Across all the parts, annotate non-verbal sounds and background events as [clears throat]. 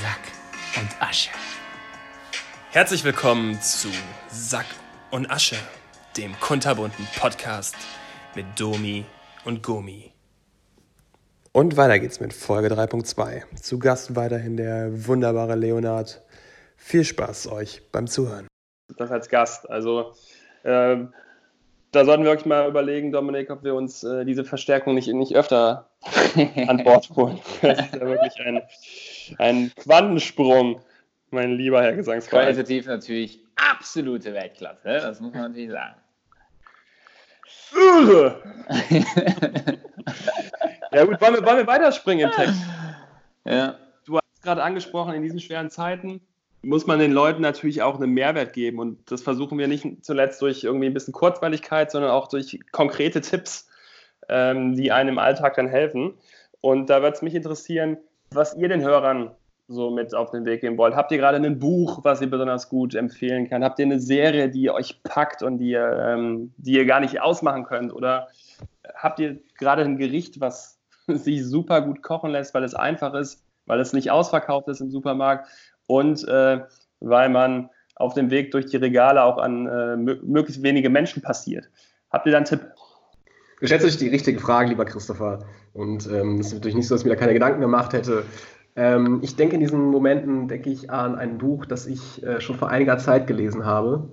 Sack und Asche. Herzlich willkommen zu Sack und Asche, dem kunterbunten Podcast mit Domi und Gomi. Und weiter geht's mit Folge 3.2. Zu Gast weiterhin der wunderbare Leonard. Viel Spaß euch beim Zuhören. Das als Gast. Also äh, da sollten wir wirklich mal überlegen, Dominik, ob wir uns äh, diese Verstärkung nicht, nicht öfter [laughs] an Bord holen. [laughs] Das ist ja wirklich ein, ein Quantensprung, mein lieber Herr Gesangsverein. Qualitativ natürlich absolute Weltklasse, das muss man natürlich sagen. [laughs] Ja gut, wollen wir, wollen wir weiterspringen im Text? Ja. Du hast gerade angesprochen, in diesen schweren Zeiten muss man den Leuten natürlich auch einen Mehrwert geben. Und das versuchen wir nicht zuletzt durch irgendwie ein bisschen Kurzweiligkeit, sondern auch durch konkrete Tipps, ähm, die einem im Alltag dann helfen. Und da würde es mich interessieren, was ihr den Hörern so mit auf den Weg geben wollt. Habt ihr gerade ein Buch, was ihr besonders gut empfehlen kann? Habt ihr eine Serie, die euch packt und die ihr, ähm, die ihr gar nicht ausmachen könnt? Oder habt ihr gerade ein Gericht, was [laughs] sich super gut kochen lässt, weil es einfach ist, weil es nicht ausverkauft ist im Supermarkt und äh, weil man auf dem Weg durch die Regale auch an äh, möglichst wenige Menschen passiert? Habt ihr da einen Tipp? Geschätze die richtige Frage, lieber Christopher. Und ähm, es ist natürlich nicht so, dass mir da keine Gedanken gemacht hätte. Ähm, ich denke in diesen Momenten, denke ich an ein Buch, das ich äh, schon vor einiger Zeit gelesen habe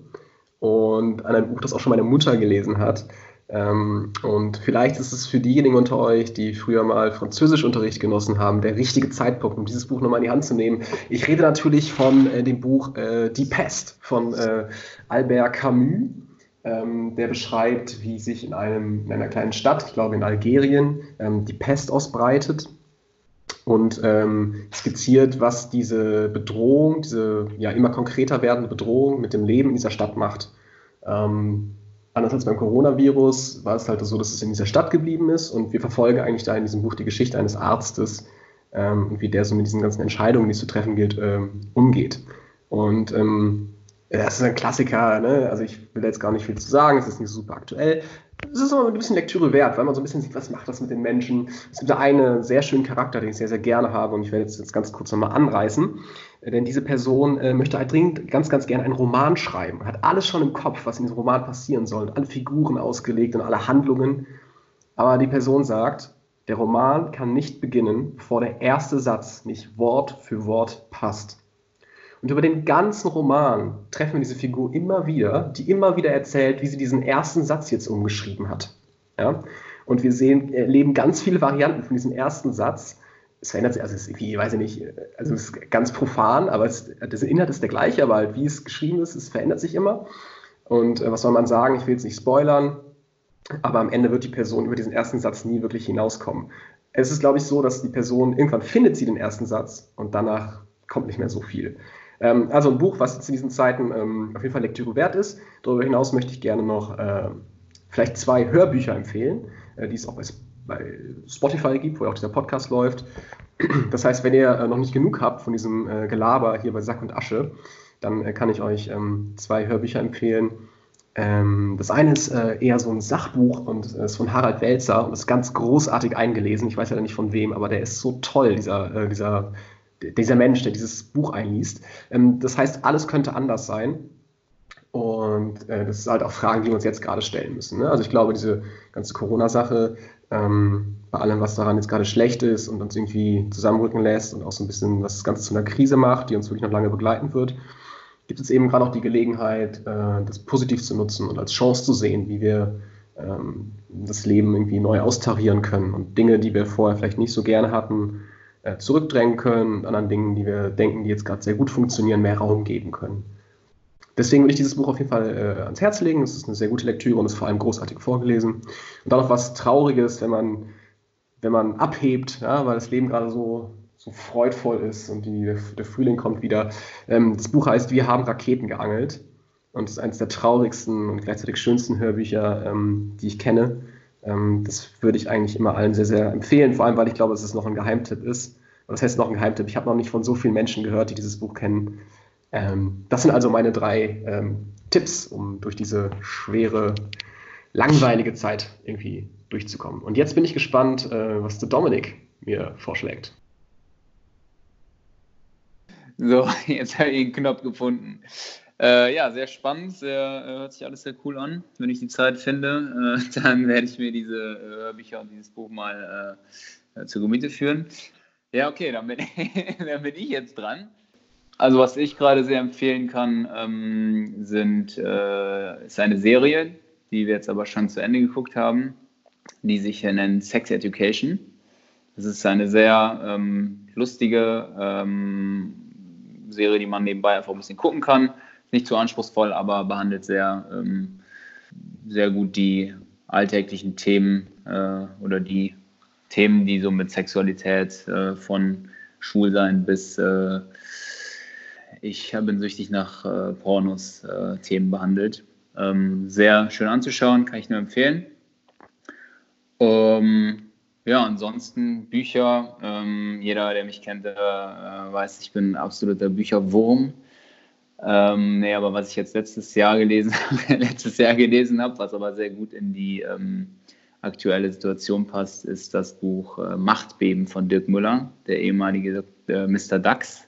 und an ein Buch, das auch schon meine Mutter gelesen hat. Ähm, und vielleicht ist es für diejenigen unter euch, die früher mal Französischunterricht genossen haben, der richtige Zeitpunkt, um dieses Buch nochmal in die Hand zu nehmen. Ich rede natürlich von äh, dem Buch äh, Die Pest von äh, Albert Camus. Ähm, der beschreibt, wie sich in, einem, in einer kleinen Stadt, ich glaube in Algerien, ähm, die Pest ausbreitet und ähm, skizziert, was diese Bedrohung, diese ja immer konkreter werdende Bedrohung mit dem Leben in dieser Stadt macht. Ähm, anders als beim Coronavirus war es halt so, dass es in dieser Stadt geblieben ist und wir verfolgen eigentlich da in diesem Buch die Geschichte eines Arztes ähm, und wie der so mit diesen ganzen Entscheidungen, die es zu treffen gilt, ähm, umgeht. Und ähm, das ist ein Klassiker, ne? also ich will jetzt gar nicht viel zu sagen, es ist nicht super aktuell, es ist aber ein bisschen Lektüre wert, weil man so ein bisschen sieht, was macht das mit den Menschen. Es gibt da einen sehr schönen Charakter, den ich sehr, sehr gerne habe und ich werde jetzt, jetzt ganz kurz nochmal anreißen. Denn diese Person äh, möchte halt dringend ganz, ganz gerne einen Roman schreiben. Hat alles schon im Kopf, was in diesem Roman passieren soll. Alle Figuren ausgelegt und alle Handlungen. Aber die Person sagt, der Roman kann nicht beginnen, bevor der erste Satz nicht Wort für Wort passt. Und über den ganzen Roman treffen wir diese Figur immer wieder, die immer wieder erzählt, wie sie diesen ersten Satz jetzt umgeschrieben hat. Ja? Und wir sehen, erleben ganz viele Varianten von diesem ersten Satz. Es verändert sich, also es ist irgendwie, weiß ich nicht, also es ist ganz profan, aber es, der Inhalt ist der gleiche, aber halt wie es geschrieben ist, es verändert sich immer. Und äh, was soll man sagen? Ich will jetzt nicht spoilern, aber am Ende wird die Person über diesen ersten Satz nie wirklich hinauskommen. Es ist, glaube ich, so, dass die Person irgendwann findet sie den ersten Satz und danach kommt nicht mehr so viel. Ähm, also ein Buch, was jetzt in diesen Zeiten ähm, auf jeden Fall Lektüre wert ist. Darüber hinaus möchte ich gerne noch äh, vielleicht zwei Hörbücher empfehlen, äh, die es auch bei, Spotify gibt, wo auch dieser Podcast läuft. Das heißt, wenn ihr äh, noch nicht genug habt von diesem äh, Gelaber hier bei Sack und Asche, dann äh, kann ich euch ähm, zwei Hörbücher empfehlen. Ähm, das eine ist äh, eher so ein Sachbuch und ist von Harald Welzer und ist ganz großartig eingelesen. Ich weiß ja nicht von wem, aber der ist so toll, dieser, dieser dieser Mensch, der dieses Buch einliest. Ähm, das heißt, alles könnte anders sein. Und äh, das ist halt auch Fragen, die wir uns jetzt gerade stellen müssen. Ne? Also ich glaube, diese ganze Corona-Sache, ähm, bei allem, was daran jetzt gerade schlecht ist und uns irgendwie zusammenrücken lässt und auch so ein bisschen, was das Ganze zu einer Krise macht, die uns wirklich noch lange begleiten wird, gibt es eben gerade auch die Gelegenheit, äh, das positiv zu nutzen und als Chance zu sehen, wie wir ähm, das Leben irgendwie neu austarieren können und Dinge, die wir vorher vielleicht nicht so gerne hatten, äh, zurückdrängen können anderen Dingen, die wir denken, die jetzt gerade sehr gut funktionieren, mehr Raum geben können. Deswegen würde ich dieses Buch auf jeden Fall äh, ans Herz legen. Es ist eine sehr gute Lektüre und ist vor allem großartig vorgelesen. Und dann noch was Trauriges, wenn man, wenn man abhebt, ja, weil das Leben gerade so, so freudvoll ist und die, der Frühling kommt wieder. Ähm, das Buch heißt Wir haben Raketen geangelt und ist eines der traurigsten und gleichzeitig schönsten Hörbücher, ähm, die ich kenne. Ähm, das würde ich eigentlich immer allen sehr, sehr empfehlen, vor allem weil ich glaube, dass es noch ein Geheimtipp ist. Das heißt noch ein Geheimtipp. Ich habe noch nicht von so vielen Menschen gehört, die dieses Buch kennen. Ähm, das sind also meine drei ähm, Tipps, um durch diese schwere, langweilige Zeit irgendwie durchzukommen. Und jetzt bin ich gespannt, äh, was der Dominik mir vorschlägt. So, [laughs] jetzt habe ich den Knopf gefunden. Äh, ja, sehr spannend, sehr, äh, hört sich alles sehr cool an. Wenn ich die Zeit finde, äh, [laughs] dann werde ich mir diese äh, Hörbücher und dieses Buch mal äh, äh, zur Gemüte führen. Ja, okay, dann bin, [laughs] dann bin ich jetzt dran. Also was ich gerade sehr empfehlen kann, ähm, sind, ist eine Serie, die wir jetzt aber schon zu Ende geguckt haben, die sich nennt Sex Education. Das ist eine sehr ähm, lustige ähm, Serie, die man nebenbei einfach ein bisschen gucken kann nicht zu anspruchsvoll, aber behandelt sehr, ähm, sehr gut die alltäglichen Themen äh, oder die Themen, die so mit Sexualität äh, von Schwulsein bis äh, ich bin süchtig nach äh, Pornos äh, Themen behandelt. Ähm, sehr schön anzuschauen, kann ich nur empfehlen. Ähm, ja, ansonsten Bücher. Ähm, jeder, der mich kennt, äh, weiß, ich bin ein absoluter Bücherwurm. Ähm, nee, aber was ich jetzt letztes Jahr gelesen habe, [laughs] letztes Jahr gelesen habe, was aber sehr gut in die ähm, aktuelle Situation passt, ist das Buch äh, Machtbeben von Dirk Müller, der ehemalige äh, Mr. Dax.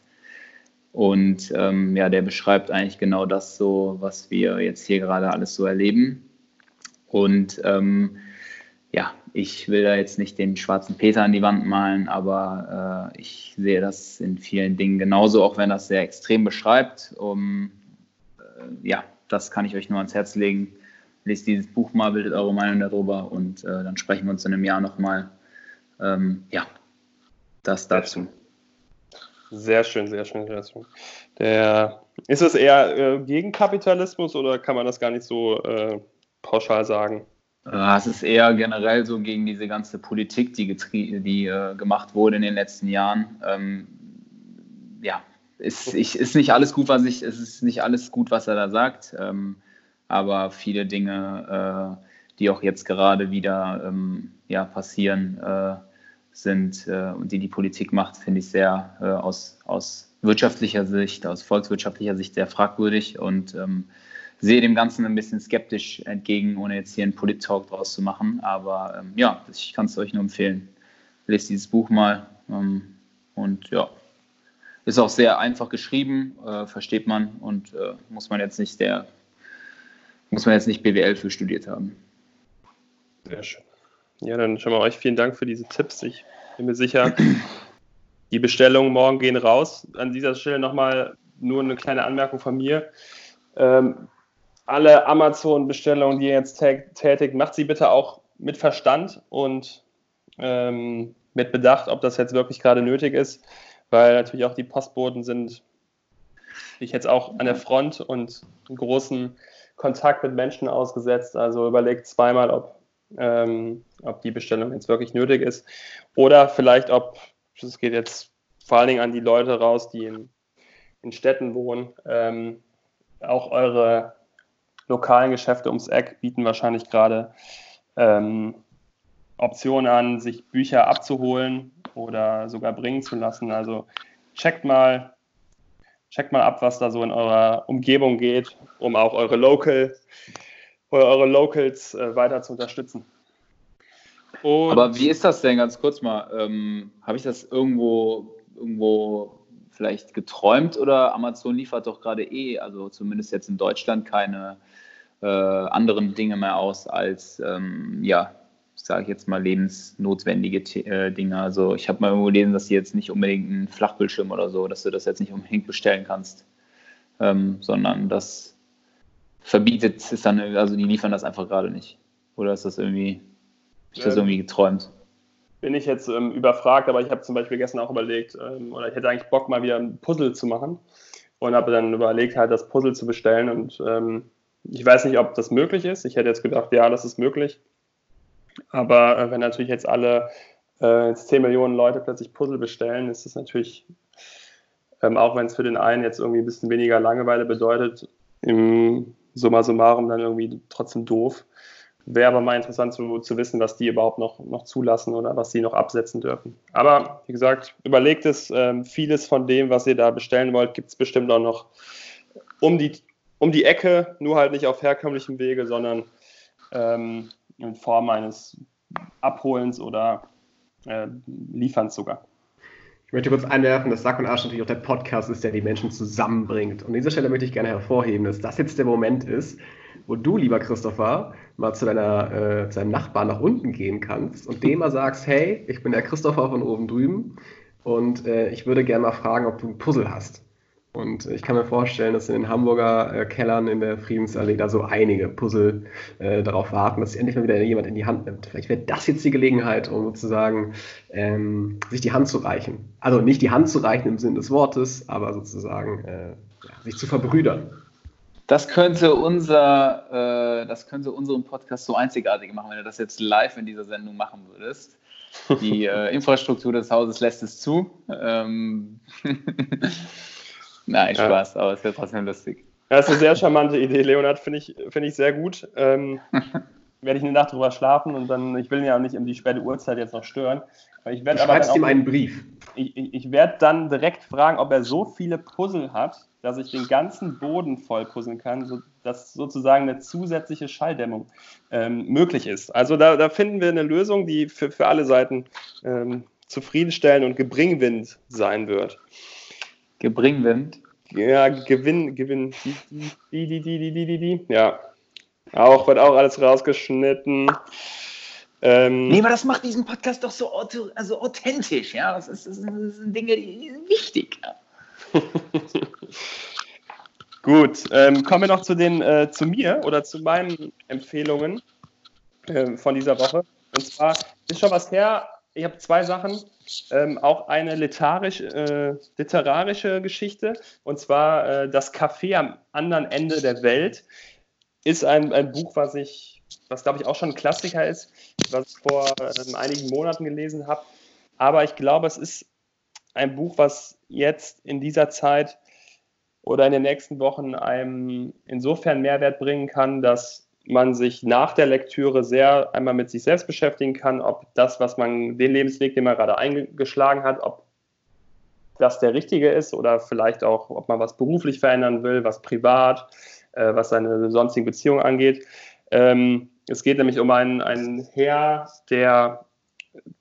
Und ähm, ja, der beschreibt eigentlich genau das so, was wir jetzt hier gerade alles so erleben. Und ähm, ja, ich will da jetzt nicht den schwarzen Peter an die Wand malen, aber äh, ich sehe das in vielen Dingen genauso, auch wenn das sehr extrem beschreibt. Um, äh, ja, das kann ich euch nur ans Herz legen. Lest dieses Buch mal, bildet eure Meinung darüber und äh, dann sprechen wir uns in einem Jahr nochmal. Ähm, ja, das dazu. Sehr schön, sehr schön, sehr schön. Der, ist es eher äh, gegen Kapitalismus oder kann man das gar nicht so äh, pauschal sagen? Äh, es ist eher generell so gegen diese ganze Politik, die, die äh, gemacht wurde in den letzten Jahren. Ähm, ja, ist, ich, ist nicht alles gut, was ich, ist nicht alles gut, was er da sagt. Ähm, aber viele Dinge, äh, die auch jetzt gerade wieder ähm, ja, passieren, äh, sind äh, und die die Politik macht, finde ich sehr aus, aus wirtschaftlicher Sicht, aus volkswirtschaftlicher Sicht sehr fragwürdig und ähm, sehe dem Ganzen ein bisschen skeptisch entgegen, ohne jetzt hier einen Polit-Talk draus zu machen. Aber ähm, ja, ich kann es euch nur empfehlen. Lest dieses Buch mal. Ähm, und ja, ist auch sehr einfach geschrieben, äh, versteht man und äh, muss man jetzt nicht der, muss man jetzt nicht BWL für studiert haben. Sehr schön. Ja, dann schon mal euch vielen Dank für diese Tipps. Ich bin mir sicher, [clears throat] die Bestellungen morgen gehen raus. An dieser Stelle nochmal nur eine kleine Anmerkung von mir. Ähm, alle Amazon-Bestellungen, die ihr jetzt tätigt, macht sie bitte auch mit Verstand und ähm, mit Bedacht, ob das jetzt wirklich gerade nötig ist, weil natürlich auch die Postboten sind, ich jetzt auch an der Front und einen großen Kontakt mit Menschen ausgesetzt. Also überlegt zweimal, ob, ähm, ob die Bestellung jetzt wirklich nötig ist oder vielleicht, ob, das geht jetzt vor allen Dingen an die Leute raus, die in, in Städten wohnen, ähm, auch eure lokalen Geschäfte ums Eck bieten wahrscheinlich gerade ähm, Optionen an, sich Bücher abzuholen oder sogar bringen zu lassen. Also checkt mal, checkt mal ab, was da so in eurer Umgebung geht, um auch eure Local eure Locals äh, weiter zu unterstützen. Und Aber wie ist das denn ganz kurz mal? Ähm, Habe ich das irgendwo, irgendwo vielleicht geträumt oder Amazon liefert doch gerade eh, also zumindest jetzt in Deutschland, keine äh, anderen Dinge mehr aus als, ähm, ja, sage ich jetzt mal, lebensnotwendige äh, Dinge. Also ich habe mal irgendwo gelesen, dass sie jetzt nicht unbedingt einen Flachbildschirm oder so, dass du das jetzt nicht unbedingt bestellen kannst, ähm, sondern das verbietet ist dann, also die liefern das einfach gerade nicht. Oder ist das irgendwie, ist das irgendwie geträumt? Bin ich jetzt ähm, überfragt, aber ich habe zum Beispiel gestern auch überlegt, ähm, oder ich hätte eigentlich Bock, mal wieder ein Puzzle zu machen und habe dann überlegt, halt das Puzzle zu bestellen und ähm, ich weiß nicht, ob das möglich ist. Ich hätte jetzt gedacht, ja, das ist möglich. Aber äh, wenn natürlich jetzt alle äh, jetzt 10 Millionen Leute plötzlich Puzzle bestellen, ist das natürlich, ähm, auch wenn es für den einen jetzt irgendwie ein bisschen weniger Langeweile bedeutet, im Summa summarum dann irgendwie trotzdem doof. Wäre aber mal interessant zu, zu wissen, was die überhaupt noch, noch zulassen oder was sie noch absetzen dürfen. Aber wie gesagt, überlegt es, ähm, vieles von dem, was ihr da bestellen wollt, gibt es bestimmt auch noch um die um die Ecke, nur halt nicht auf herkömmlichem Wege, sondern ähm, in Form eines Abholens oder äh, Lieferns sogar. Ich möchte kurz einwerfen, dass Sack und Arsch natürlich auch der Podcast ist, der die Menschen zusammenbringt. Und an dieser Stelle möchte ich gerne hervorheben, dass das jetzt der Moment ist, wo du, lieber Christopher, mal zu, deiner, äh, zu deinem Nachbarn nach unten gehen kannst und dem mal sagst, hey, ich bin der Christopher von oben drüben und äh, ich würde gerne mal fragen, ob du ein Puzzle hast. Und ich kann mir vorstellen, dass in den Hamburger äh, Kellern in der Friedensallee da so einige Puzzle äh, darauf warten, dass endlich mal wieder jemand in die Hand nimmt. Vielleicht wäre das jetzt die Gelegenheit, um sozusagen ähm, sich die Hand zu reichen. Also nicht die Hand zu reichen im Sinne des Wortes, aber sozusagen äh, ja, sich zu verbrüdern. Das könnte unser, äh, das könnte unseren Podcast so einzigartig machen, wenn du das jetzt live in dieser Sendung machen würdest. Die äh, Infrastruktur des Hauses lässt es zu. Ähm [laughs] Nein, Spaß, ja. aber es wäre trotzdem lustig. Das ist eine sehr charmante Idee, Leonhard, finde ich, find ich sehr gut. Ähm, [laughs] werde ich eine Nacht drüber schlafen und dann, ich will ihn ja auch nicht um die späte Uhrzeit jetzt noch stören. Ich du schreibst ihm einen Brief. Ich, ich, ich werde dann direkt fragen, ob er so viele Puzzle hat, dass ich den ganzen Boden voll puzzeln kann, sodass sozusagen eine zusätzliche Schalldämmung ähm, möglich ist. Also da, da, finden wir eine Lösung, die für, für alle Seiten ähm, zufriedenstellend und gebringwind sein wird. Gebringwind? Ja, Gewinn, Gewinn. Die, die, die, die, die, die, die. Ja. Auch, wird auch alles rausgeschnitten. Ähm, nee, aber das macht diesen Podcast doch so also authentisch, ja. Das, ist, das sind Dinge, die sind wichtig. Ja. [laughs] Gut, ähm, kommen wir noch zu den äh, zu mir oder zu meinen Empfehlungen äh, von dieser Woche. Und zwar ist schon was her. Ich habe zwei Sachen. Ähm, auch eine äh, literarische Geschichte. Und zwar äh, Das Café am anderen Ende der Welt ist ein, ein Buch, was ich, was glaube ich auch schon ein Klassiker ist, was ich vor äh, einigen Monaten gelesen habe. Aber ich glaube, es ist ein Buch, was jetzt in dieser Zeit oder in den nächsten Wochen einem insofern Mehrwert bringen kann, dass man sich nach der Lektüre sehr einmal mit sich selbst beschäftigen kann, ob das, was man, den Lebensweg, den man gerade eingeschlagen hat, ob das der richtige ist oder vielleicht auch, ob man was beruflich verändern will, was privat, äh, was seine sonstigen Beziehungen angeht. Ähm, es geht nämlich um einen, einen Herr, der,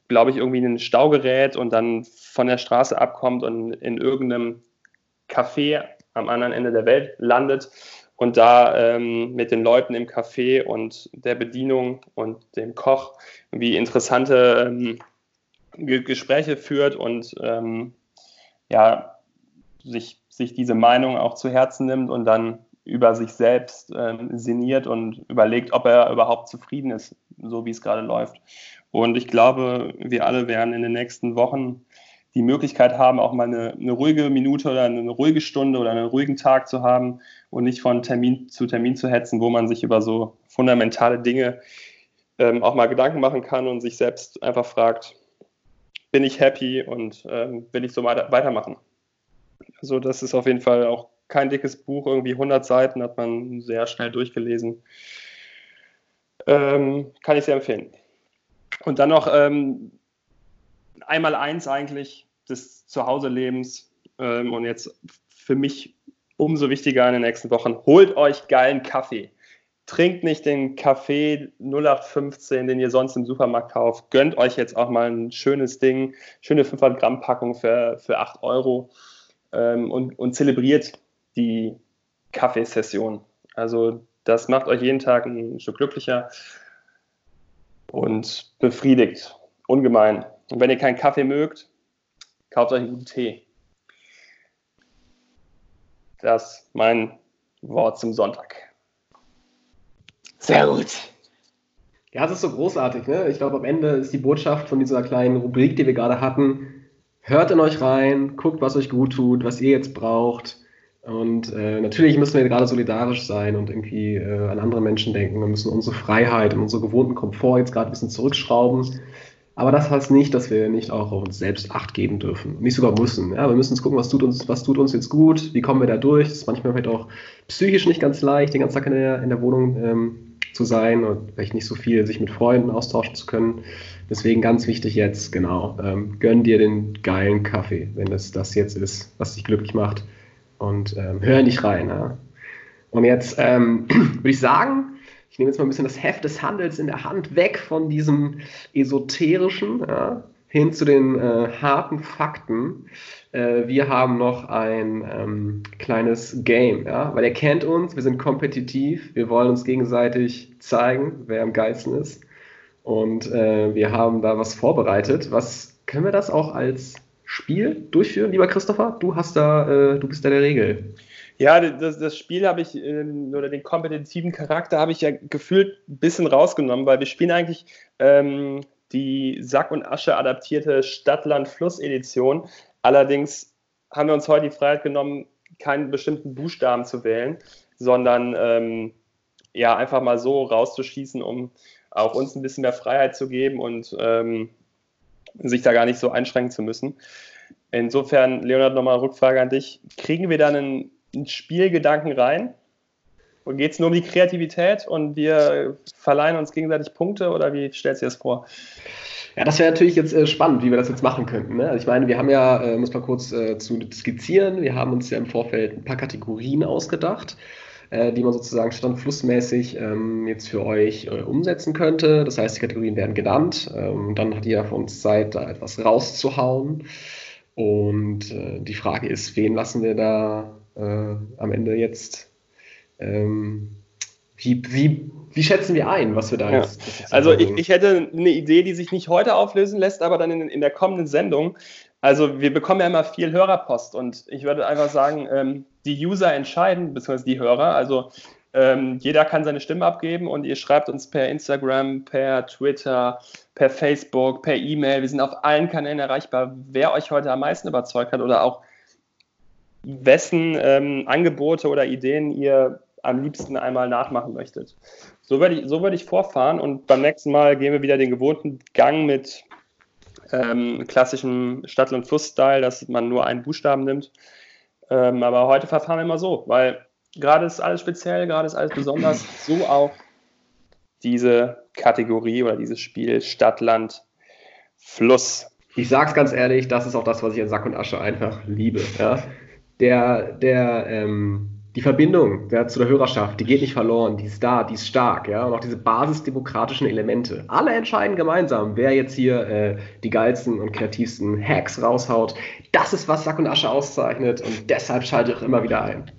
glaube ich, irgendwie in den Stau gerät und dann von der Straße abkommt und in irgendeinem Café am anderen Ende der Welt landet und da ähm, mit den Leuten im Café und der Bedienung und dem Koch wie interessante ähm, Gespräche führt und ähm, ja, sich, sich diese Meinung auch zu Herzen nimmt und dann über sich selbst ähm, sinniert und überlegt, ob er überhaupt zufrieden ist, so wie es gerade läuft. Und ich glaube, wir alle werden in den nächsten Wochen die Möglichkeit haben, auch mal eine, eine, ruhige Minute oder eine ruhige Stunde oder einen ruhigen Tag zu haben und nicht von Termin zu Termin zu hetzen, wo man sich über so fundamentale Dinge ähm, auch mal Gedanken machen kann und sich selbst einfach fragt, bin ich happy und ähm, will ich so weiter, weitermachen. Also das ist auf jeden Fall auch kein dickes Buch, irgendwie 100 Seiten hat man sehr schnell durchgelesen. Ähm, kann ich sehr empfehlen. Und dann noch ähm, einmal eins eigentlich, des Zuhause-Lebens ähm, und jetzt für mich umso wichtiger in den nächsten Wochen, holt euch geilen Kaffee. Trinkt nicht den Kaffee 0815, den ihr sonst im Supermarkt kauft. Gönnt euch jetzt auch mal ein schönes Ding, schöne 500 Gramm Packung für, für 8 Euro ähm, und, und zelebriert die Kaffeesession. Also das macht euch jeden Tag ein Stück glücklicher und befriedigt ungemein. Und wenn ihr keinen Kaffee mögt, kauft euch einen guten Tee. Das ist mein Wort zum Sonntag. Sehr gut. Ja, es ist so großartig. Ne? Ich glaube, am Ende ist die Botschaft von dieser kleinen Rubrik, die wir gerade hatten, hört in euch rein, guckt, was euch gut tut, was ihr jetzt braucht. Und äh, natürlich müssen wir gerade solidarisch sein und irgendwie äh, an andere Menschen denken. Wir müssen unsere Freiheit und unseren gewohnten Komfort jetzt gerade ein bisschen zurückschrauben. Aber das heißt nicht, dass wir nicht auch auf uns selbst Acht geben dürfen. Nicht sogar müssen. Ja, wir müssen uns gucken, was tut uns, was tut uns jetzt gut, wie kommen wir da durch. Das ist manchmal vielleicht auch psychisch nicht ganz leicht, den ganzen Tag in der, in der Wohnung ähm, zu sein und vielleicht nicht so viel sich mit Freunden austauschen zu können. Deswegen ganz wichtig jetzt, genau, ähm, gönn dir den geilen Kaffee, wenn es das jetzt ist, was dich glücklich macht. Und ähm, hör nicht rein. Ja? Und jetzt ähm, [clears throat] würde ich sagen, ich nehme jetzt mal ein bisschen das Heft des Handels in der Hand weg von diesem esoterischen, ja, hin zu den äh, harten Fakten. Äh, wir haben noch ein ähm, kleines Game, ja? weil ihr kennt uns, wir sind kompetitiv, wir wollen uns gegenseitig zeigen, wer am geilsten ist. Und äh, wir haben da was vorbereitet. Was können wir das auch als Spiel durchführen, lieber Christopher? Du hast da, äh, du bist da der Regel. Ja, das, das Spiel habe ich, ähm, oder den kompetitiven Charakter habe ich ja gefühlt ein bisschen rausgenommen, weil wir spielen eigentlich ähm, die Sack und Asche adaptierte Stadtland-Fluss-Edition. Allerdings haben wir uns heute die Freiheit genommen, keinen bestimmten Buchstaben zu wählen, sondern ähm, ja, einfach mal so rauszuschießen, um auch uns ein bisschen mehr Freiheit zu geben und ähm, sich da gar nicht so einschränken zu müssen. Insofern, Leonard, nochmal Rückfrage an dich. Kriegen wir dann einen einen Spielgedanken rein? Und geht es nur um die Kreativität und wir verleihen uns gegenseitig Punkte oder wie stellst du dir das vor? Ja, das wäre natürlich jetzt äh, spannend, wie wir das jetzt machen könnten. Ne? Also ich meine, wir haben ja, äh, muss mal kurz äh, zu skizzieren, wir haben uns ja im Vorfeld ein paar Kategorien ausgedacht, äh, die man sozusagen standflussmäßig ähm, jetzt für euch äh, umsetzen könnte. Das heißt, die Kategorien werden genannt. Ähm, dann hat jeder von uns Zeit, da etwas rauszuhauen. Und äh, die Frage ist, wen lassen wir da äh, am Ende jetzt. Ähm, wie, wie, wie schätzen wir ein, was wir da ja. jetzt. Also ich, ich, hätte eine Idee, die sich nicht heute auflösen lässt, aber dann in, in der kommenden Sendung. Also wir bekommen ja immer viel Hörerpost und ich würde einfach sagen, ähm, die User entscheiden, beziehungsweise die Hörer. Also ähm, jeder kann seine Stimme abgeben und ihr schreibt uns per Instagram, per Twitter, per Facebook, per E-Mail. Wir sind auf allen Kanälen erreichbar, wer euch heute am meisten überzeugt hat oder auch wessen ähm, Angebote oder Ideen ihr am liebsten einmal nachmachen möchtet. So würde ich, so würde ich vorfahren und beim nächsten Mal gehen wir wieder den gewohnten Gang mit ähm, klassischem Stadt- und Fluss-Style, dass man nur einen Buchstaben nimmt. Ähm, aber heute verfahren wir immer so, weil gerade ist alles speziell, gerade ist alles besonders. [clears throat] So auch diese Kategorie oder dieses Spiel Stadt, Land, Fluss. Ich sage es ganz ehrlich, das ist auch das, was ich in Sack und Asche einfach liebe. Ja? Der, der, ähm, die Verbindung ja, zu der Hörerschaft, die geht nicht verloren, die ist da, die ist stark, ja, und auch diese basisdemokratischen Elemente. Alle entscheiden gemeinsam, wer jetzt hier äh, die geilsten und kreativsten Hacks raushaut. Das ist, was Sack und Asche auszeichnet und deshalb schalte ich auch immer wieder ein.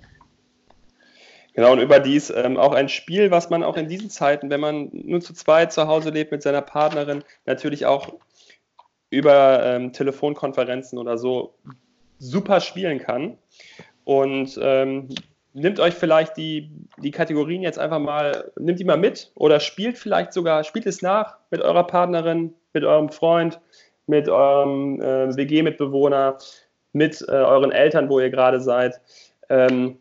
Genau, und überdies ähm, auch ein Spiel, was man auch in diesen Zeiten, wenn man nur zu zweit zu Hause lebt mit seiner Partnerin, natürlich auch über ähm, Telefonkonferenzen oder so super spielen kann. Und ähm, nimmt euch vielleicht die, die Kategorien jetzt einfach mal, nimmt die mal mit oder spielt vielleicht sogar, spielt es nach mit eurer Partnerin, mit eurem Freund, mit eurem äh, WG-Mitbewohner, mit äh, euren Eltern, wo ihr gerade seid. Ähm,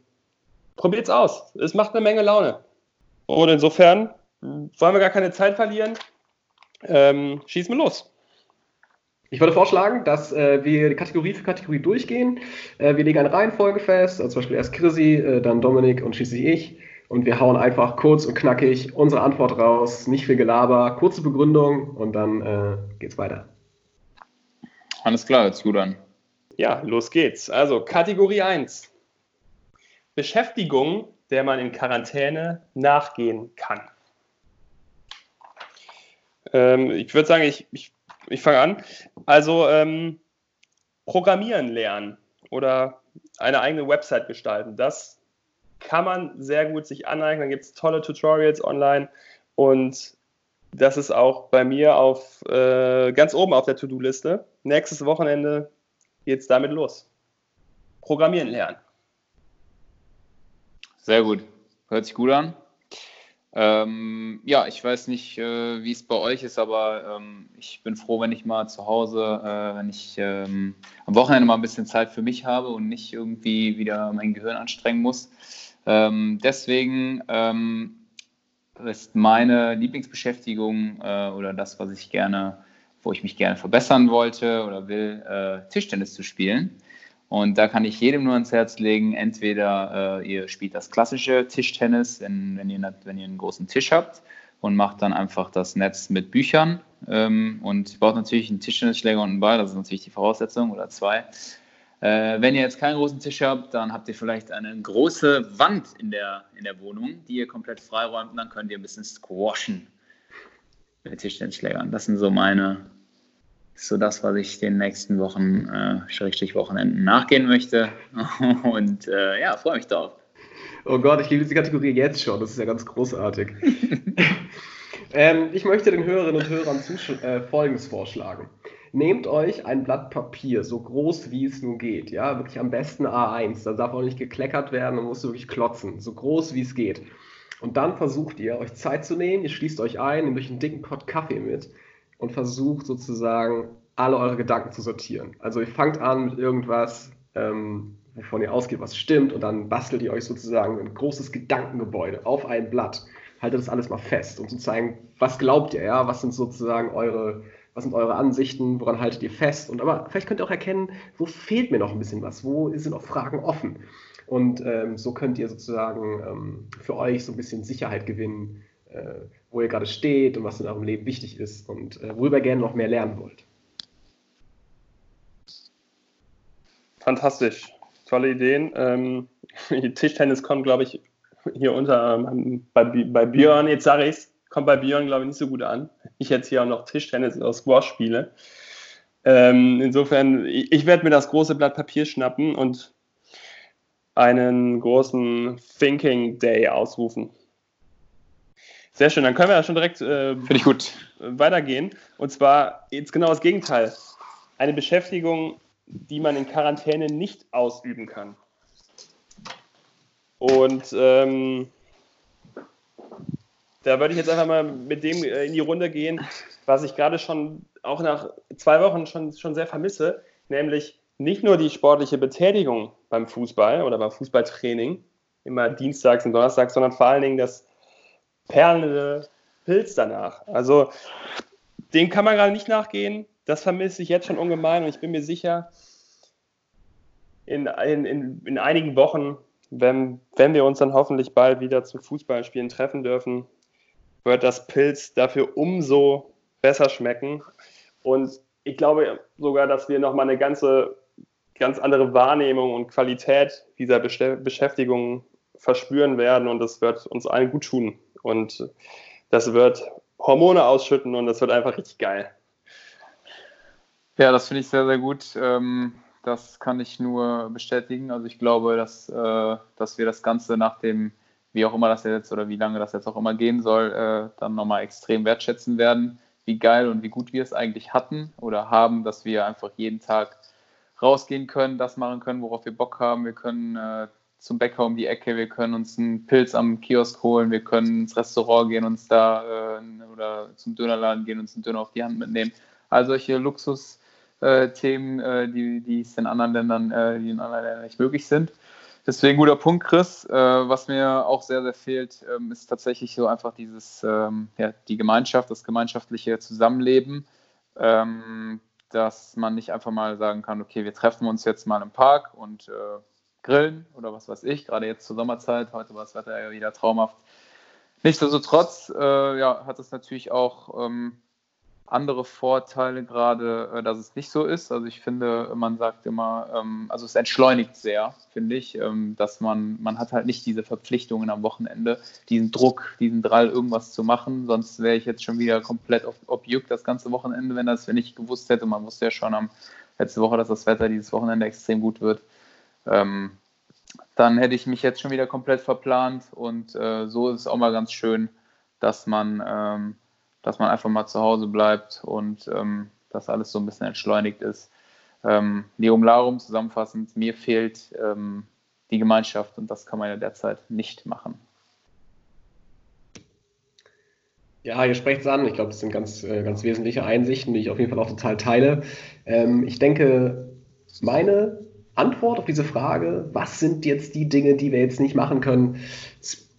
Probiert es aus. Es macht eine Menge Laune. Und insofern wollen wir gar keine Zeit verlieren. Ähm, schießen wir los. Ich würde vorschlagen, dass äh, wir Kategorie für Kategorie durchgehen. Äh, wir legen eine Reihenfolge fest, also zum Beispiel erst Chrissy, äh, dann Dominik und schließlich ich. Und wir hauen einfach kurz und knackig unsere Antwort raus, nicht viel Gelaber, kurze Begründung und dann äh, geht's weiter. Alles klar, jetzt gut an. Ja, los geht's. Also Kategorie 1. Beschäftigung, der man in Quarantäne nachgehen kann. Ähm, ich würde sagen, ich, ich ich fange an. Also ähm, Programmieren lernen oder eine eigene Website gestalten, das kann man sehr gut sich aneignen. Da gibt es tolle Tutorials online und das ist auch bei mir auf äh, ganz oben auf der To-Do-Liste. Nächstes Wochenende geht es damit los. Programmieren lernen. Sehr gut. Hört sich gut an. Ähm, ja, ich weiß nicht, äh, wie es bei euch ist, aber ähm, ich bin froh, wenn ich mal zu Hause, äh, wenn ich ähm, am Wochenende mal ein bisschen Zeit für mich habe und nicht irgendwie wieder mein Gehirn anstrengen muss. Ähm, deswegen ähm, ist meine Lieblingsbeschäftigung äh, oder das, was ich gerne, wo ich mich gerne verbessern wollte oder will, äh, Tischtennis zu spielen. Und da kann ich jedem nur ans Herz legen, entweder äh, ihr spielt das klassische Tischtennis, wenn, wenn, ihr, wenn ihr einen großen Tisch habt und macht dann einfach das Netz mit Büchern ähm, und baut natürlich einen Tischtennisschläger und einen Ball, das ist natürlich die Voraussetzung, oder zwei. Äh, wenn ihr jetzt keinen großen Tisch habt, dann habt ihr vielleicht eine große Wand in der, in der Wohnung, die ihr komplett freiräumt und dann könnt ihr ein bisschen squashen mit Tischtennisschlägern. Das sind so meine ist so das, was ich den nächsten Wochen, äh, Schrägstrich Wochenenden nachgehen möchte. [laughs] Und äh, ja, freue mich drauf. Oh Gott, ich liebe diese Kategorie jetzt schon. Das ist ja ganz großartig. [laughs] ähm, ich möchte den Hörerinnen und Hörern äh, Folgendes vorschlagen. Nehmt euch ein Blatt Papier, so groß wie es nun geht. Ja, wirklich am besten A1. Da darf auch nicht gekleckert werden, man muss wirklich klotzen. So groß wie es geht. Und dann versucht ihr, euch Zeit zu nehmen. Ihr schließt euch ein, nehmt euch einen dicken Pott Kaffee mit und versucht sozusagen alle eure Gedanken zu sortieren. Also ihr fangt an mit irgendwas, ähm, wovon ihr ausgeht, was stimmt, und dann bastelt ihr euch sozusagen ein großes Gedankengebäude auf ein Blatt. Haltet das alles mal fest, um zu zeigen, was glaubt ihr, ja, was sind sozusagen eure, was sind eure Ansichten, woran haltet ihr fest? Und aber vielleicht könnt ihr auch erkennen, wo fehlt mir noch ein bisschen was, wo sind noch Fragen offen. Und ähm, so könnt ihr sozusagen ähm, für euch so ein bisschen Sicherheit gewinnen, äh, wo ihr gerade steht und was in eurem Leben wichtig ist und äh, worüber ihr gerne noch mehr lernen wollt. Fantastisch tolle Ideen. Ähm, Tischtennis kommt, glaube ich, hier unter ähm, bei, bei Björn, jetzt sage ich es, kommt bei Björn, glaube ich, nicht so gut an. Ich jetzt hier auch noch Tischtennis oder Squash spiele. Ähm, insofern, ich, ich werde mir das große Blatt Papier schnappen und einen großen Thinking Day ausrufen. Sehr schön, dann können wir ja schon direkt äh, ich gut. weitergehen. Und zwar jetzt genau das Gegenteil. Eine Beschäftigung, die man in Quarantäne nicht ausüben kann. Und ähm, da würde ich jetzt einfach mal mit dem äh, in die Runde gehen, was ich gerade schon auch nach zwei Wochen schon, schon sehr vermisse, nämlich nicht nur die sportliche Betätigung beim Fußball oder beim Fußballtraining, immer dienstags und donnerstags, sondern vor allen Dingen das perlende Pilz danach. Also dem kann man gerade nicht nachgehen das vermisse ich jetzt schon ungemein und ich bin mir sicher, in, in, in, in einigen Wochen, wenn, wenn wir uns dann hoffentlich bald wieder zu Fußballspielen treffen dürfen, wird das Pilz dafür umso besser schmecken. Und ich glaube sogar, dass wir nochmal eine ganze, ganz andere Wahrnehmung und Qualität dieser Beschäftigung verspüren werden und das wird uns allen gut tun. Und das wird Hormone ausschütten und das wird einfach richtig geil. Ja, das finde ich sehr, sehr gut. Ähm, das kann ich nur bestätigen. Also ich glaube, dass, äh, dass wir das Ganze nach dem, wie auch immer das jetzt oder wie lange das jetzt auch immer gehen soll, äh, dann nochmal extrem wertschätzen werden, wie geil und wie gut wir es eigentlich hatten oder haben, dass wir einfach jeden Tag rausgehen können, das machen können, worauf wir Bock haben. Wir können äh, zum Bäcker um die Ecke, wir können uns einen Pilz am Kiosk holen, wir können ins Restaurant gehen, uns da äh, oder zum Dönerladen gehen, uns einen Döner auf die Hand mitnehmen. All solche Luxus- äh, Themen, äh, die, die es in anderen Ländern, äh, die in anderen Ländern nicht möglich sind. Deswegen guter Punkt, Chris. Äh, was mir auch sehr, sehr fehlt, ähm, ist tatsächlich so einfach dieses, ähm, ja, die Gemeinschaft, das gemeinschaftliche Zusammenleben, ähm, dass man nicht einfach mal sagen kann, okay, wir treffen uns jetzt mal im Park und äh, grillen oder was weiß ich, gerade jetzt zur Sommerzeit, heute war das Wetter ja wieder traumhaft. Nichtsdestotrotz äh, ja, hat es natürlich auch ähm, andere Vorteile gerade, äh, dass es nicht so ist. Also ich finde, man sagt immer, ähm, also es entschleunigt sehr, finde ich, ähm, dass man, man hat halt nicht diese Verpflichtungen am Wochenende, diesen Druck, diesen Drall, irgendwas zu machen. Sonst wäre ich jetzt schon wieder komplett objuckt das ganze Wochenende, wenn das, wenn ich gewusst hätte. Man wusste ja schon am letzte Woche, dass das Wetter dieses Wochenende extrem gut wird. Ähm, dann hätte ich mich jetzt schon wieder komplett verplant und äh, so ist es auch mal ganz schön, dass man dass man einfach mal zu Hause bleibt und ähm, dass alles so ein bisschen entschleunigt ist. Ähm, Leum Larum zusammenfassend, mir fehlt ähm, die Gemeinschaft und das kann man ja derzeit nicht machen. Ja, ihr sprecht es an. Ich glaube, das sind ganz, äh, ganz wesentliche Einsichten, die ich auf jeden Fall auch total teile. Ähm, ich denke, meine Antwort auf diese Frage, was sind jetzt die Dinge, die wir jetzt nicht machen können,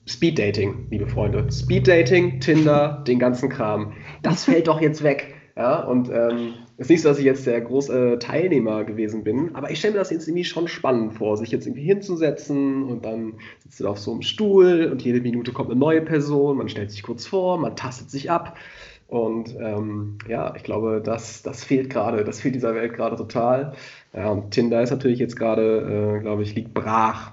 Speed Dating, liebe Freunde. Speed Dating, Tinder, den ganzen Kram. Das fällt doch jetzt weg. Ja, und ähm, es ist nicht so, dass ich jetzt der große Teilnehmer gewesen bin, aber ich stelle mir das jetzt irgendwie schon spannend vor, sich jetzt irgendwie hinzusetzen und dann sitzt du auf so einem Stuhl und jede Minute kommt eine neue Person, man stellt sich kurz vor, man tastet sich ab. Und ähm, ja, ich glaube, das, das fehlt gerade, das fehlt dieser Welt gerade total. Ja, und Tinder ist natürlich jetzt gerade, äh, glaube ich, liegt brach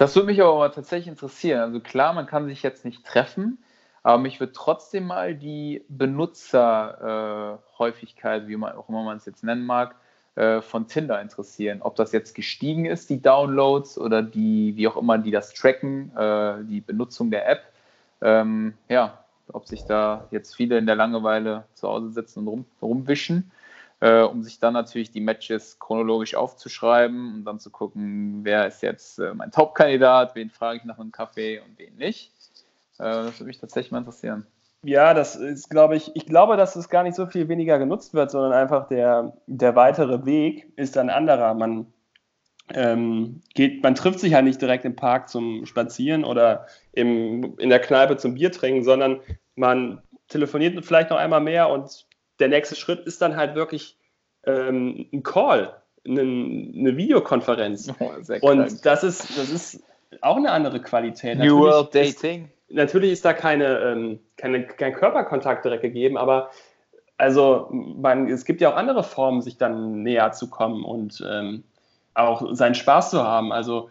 das würde mich aber tatsächlich interessieren. Also klar, man kann sich jetzt nicht treffen, Aber mich würde trotzdem mal die Benutzerhäufigkeit, äh, wie man auch immer man es jetzt nennen mag, äh, von Tinder interessieren. Ob das jetzt gestiegen ist, die Downloads oder die, wie auch immer, die das tracken, äh, die Benutzung der App. Ähm, ja, ob sich da jetzt viele in der Langeweile zu Hause sitzen und rum, rumwischen, äh, um sich dann natürlich die Matches chronologisch aufzuschreiben und dann zu gucken, wer ist jetzt äh, mein Top-Kandidat, wen frage ich nach einem Kaffee und wen nicht. Äh, das würde mich tatsächlich mal interessieren. Ja, das ist, glaube ich, ich glaube, dass es gar nicht so viel weniger genutzt wird, sondern einfach der, der weitere Weg ist ein anderer. Man ähm, geht, man trifft sich ja nicht direkt im Park zum Spazieren oder im, in der Kneipe zum Bier trinken, sondern man telefoniert vielleicht noch einmal mehr und der nächste Schritt ist dann halt wirklich ähm, ein Call, eine, eine Videokonferenz. Oh, und das ist, das ist auch eine andere Qualität. New World Dating. Ist, natürlich ist da keine, ähm, keine, kein Körperkontakt direkt gegeben, aber also man, es gibt ja auch andere Formen, sich dann näher zu kommen und ähm, auch seinen Spaß zu haben. Also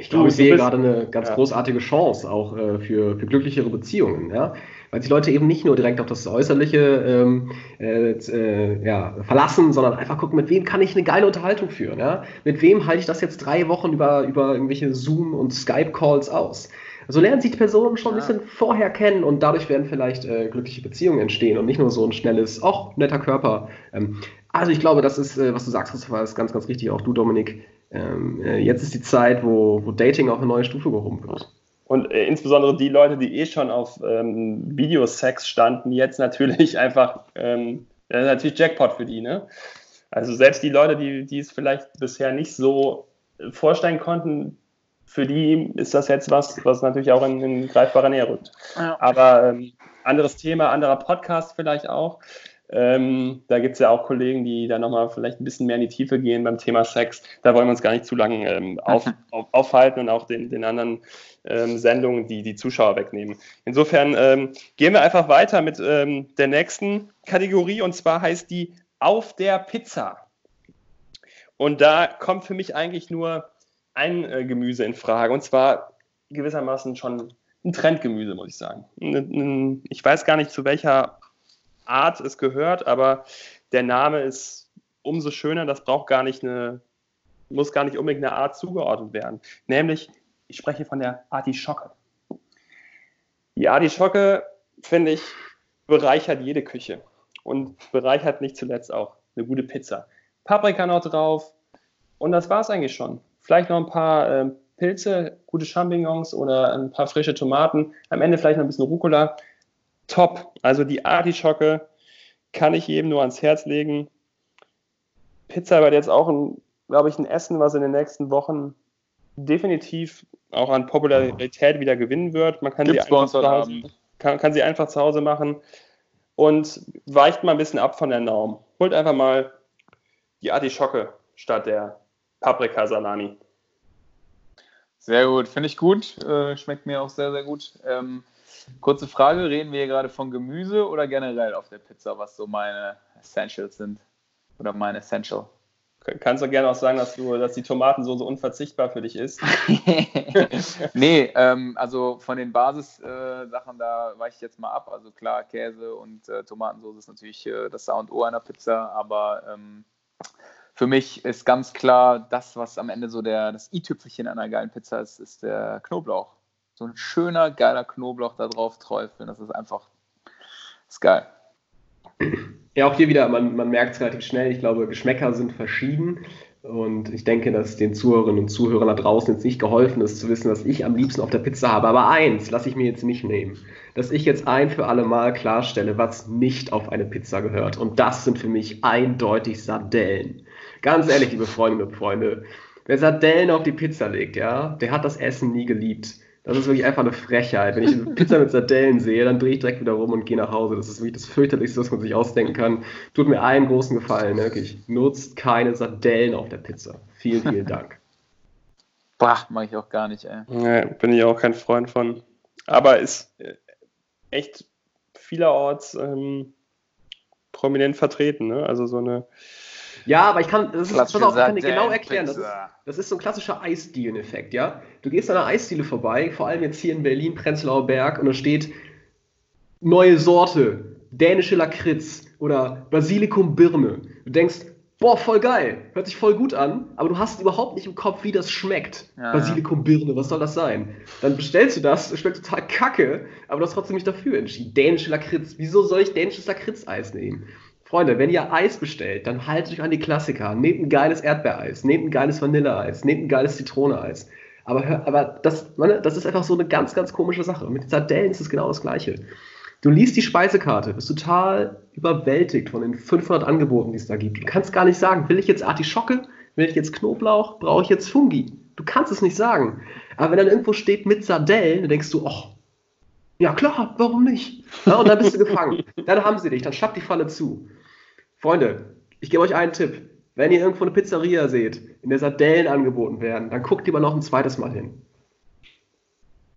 ich glaube, ich sehe gerade eine ganz ja. großartige Chance auch äh, für, für glücklichere Beziehungen, ja. Weil die Leute eben nicht nur direkt auf das Äußerliche ähm, äh, äh, ja, verlassen, sondern einfach gucken, mit wem kann ich eine geile Unterhaltung führen, ja? Mit wem halte ich das jetzt drei Wochen über, über irgendwelche Zoom- und Skype-Calls aus? Also lernen sich die Personen schon ein bisschen vorher kennen und dadurch werden vielleicht äh, glückliche Beziehungen entstehen und nicht nur so ein schnelles, auch netter Körper. Ähm, also ich glaube, das ist, äh, was du sagst, Christopher, ist ganz, ganz richtig. Auch du, Dominik. Ähm, äh, jetzt ist die Zeit, wo, wo Dating auf eine neue Stufe gehoben wird. Und äh, insbesondere die Leute, die eh schon auf ähm, Videosex standen, jetzt natürlich [laughs] einfach, ähm, das ist natürlich Jackpot für die, ne? Also selbst die Leute, die, die es vielleicht bisher nicht so vorstellen konnten, für die ist das jetzt was, was natürlich auch in, in greifbarer Nähe rückt. Ja. Aber ähm, anderes Thema, anderer Podcast vielleicht auch. Ähm, da gibt es ja auch Kollegen, die da nochmal vielleicht ein bisschen mehr in die Tiefe gehen beim Thema Sex. Da wollen wir uns gar nicht zu lange ähm, auf, auf, aufhalten und auch den, den anderen ähm, Sendungen, die die Zuschauer wegnehmen. Insofern ähm, gehen wir einfach weiter mit ähm, der nächsten Kategorie und zwar heißt die Auf der Pizza. Und da kommt für mich eigentlich nur ein äh, Gemüse in Frage und zwar gewissermaßen schon ein Trendgemüse, muss ich sagen. Ich weiß gar nicht, zu welcher Art es gehört, aber der Name ist umso schöner, das braucht gar nicht eine, muss gar nicht unbedingt eine Art zugeordnet werden. Nämlich, ich spreche von der Artischocke. Die Artischocke, finde ich, bereichert jede Küche und bereichert nicht zuletzt auch eine gute Pizza. Paprika noch drauf und das war es eigentlich schon. Vielleicht noch ein paar äh, Pilze, gute Champignons oder ein paar frische Tomaten. Am Ende vielleicht noch ein bisschen Rucola top. Also die Artischocke kann ich jedem nur ans Herz legen. Pizza wird jetzt auch, ein, glaube ich, ein Essen, was in den nächsten Wochen definitiv auch an Popularität wieder gewinnen wird. Man kann, sie einfach, zu Hause, kann, kann sie einfach zu Hause machen und weicht mal ein bisschen ab von der Norm. Holt einfach mal die Artischocke statt der Paprika-Salami. Sehr gut, finde ich gut. Äh, schmeckt mir auch sehr, sehr gut. Ähm, Kurze Frage, reden wir hier gerade von Gemüse oder generell auf der Pizza, was so meine Essentials sind? Oder mein Essential? Kannst du gerne auch sagen, dass, du, dass die Tomatensoße unverzichtbar für dich ist? [laughs] nee, ähm, also von den Basissachen, äh, da weiche ich jetzt mal ab. Also klar, Käse und äh, Tomatensoße ist natürlich äh, das A und O einer Pizza, aber ähm, für mich ist ganz klar, das, was am Ende so der, das i-Tüpfelchen einer geilen Pizza ist, ist der Knoblauch so ein schöner, geiler Knoblauch da drauf träufeln. Das ist einfach, das ist geil. Ja, auch hier wieder, man, man merkt es relativ schnell. Ich glaube, Geschmäcker sind verschieden. Und ich denke, dass den Zuhörerinnen und Zuhörern da draußen jetzt nicht geholfen ist, zu wissen, was ich am liebsten auf der Pizza habe. Aber eins lasse ich mir jetzt nicht nehmen. Dass ich jetzt ein für alle Mal klarstelle, was nicht auf eine Pizza gehört. Und das sind für mich eindeutig Sardellen. Ganz ehrlich, liebe Freundinnen und Freunde, wer Sardellen auf die Pizza legt, ja, der hat das Essen nie geliebt. Das ist wirklich einfach eine Frechheit. Wenn ich eine Pizza mit Sardellen sehe, dann drehe ich direkt wieder rum und gehe nach Hause. Das ist wirklich das fürchterlichste, was man sich ausdenken kann. Tut mir einen großen Gefallen, ne? wirklich. Nutzt keine Sardellen auf der Pizza. Vielen, vielen [laughs] Dank. Bah, mache ich auch gar nicht, ey. Nee, bin ich auch kein Freund von. Aber ist äh, echt vielerorts ähm, prominent vertreten, ne? Also so eine ja, aber ich kann, das ist, pass auf, ich kann dir genau erklären. Das ist, das ist so ein klassischer Eisdielen-Effekt, ja. Du gehst an einer Eisdiele vorbei, vor allem jetzt hier in Berlin, Prenzlauer Berg, und da steht neue Sorte, dänische Lakritz oder Basilikum Birne. Du denkst, boah, voll geil, hört sich voll gut an, aber du hast überhaupt nicht im Kopf, wie das schmeckt. Ja, Basilikum Birne, was soll das sein? Dann bestellst du das, es schmeckt total kacke, aber du hast trotzdem nicht dafür entschieden. Dänische Lakritz, wieso soll ich dänisches Lakritz-Eis nehmen? Freunde, wenn ihr Eis bestellt, dann haltet euch an die Klassiker. Nehmt ein geiles Erdbeereis, nehmt ein geiles Vanilleeis, nehmt ein geiles Zitroneeis. Aber, aber das, das ist einfach so eine ganz, ganz komische Sache. Mit Sardellen ist es genau das Gleiche. Du liest die Speisekarte, bist total überwältigt von den 500 Angeboten, die es da gibt. Du kannst gar nicht sagen, will ich jetzt Artischocke, will ich jetzt Knoblauch, brauche ich jetzt Fungi? Du kannst es nicht sagen. Aber wenn dann irgendwo steht mit Sardellen, dann denkst du, ach, ja klar, warum nicht? Ja, und dann bist du gefangen. Dann haben sie dich, dann schafft die Falle zu. Freunde, ich gebe euch einen Tipp. Wenn ihr irgendwo eine Pizzeria seht, in der Sardellen angeboten werden, dann guckt lieber noch ein zweites Mal hin.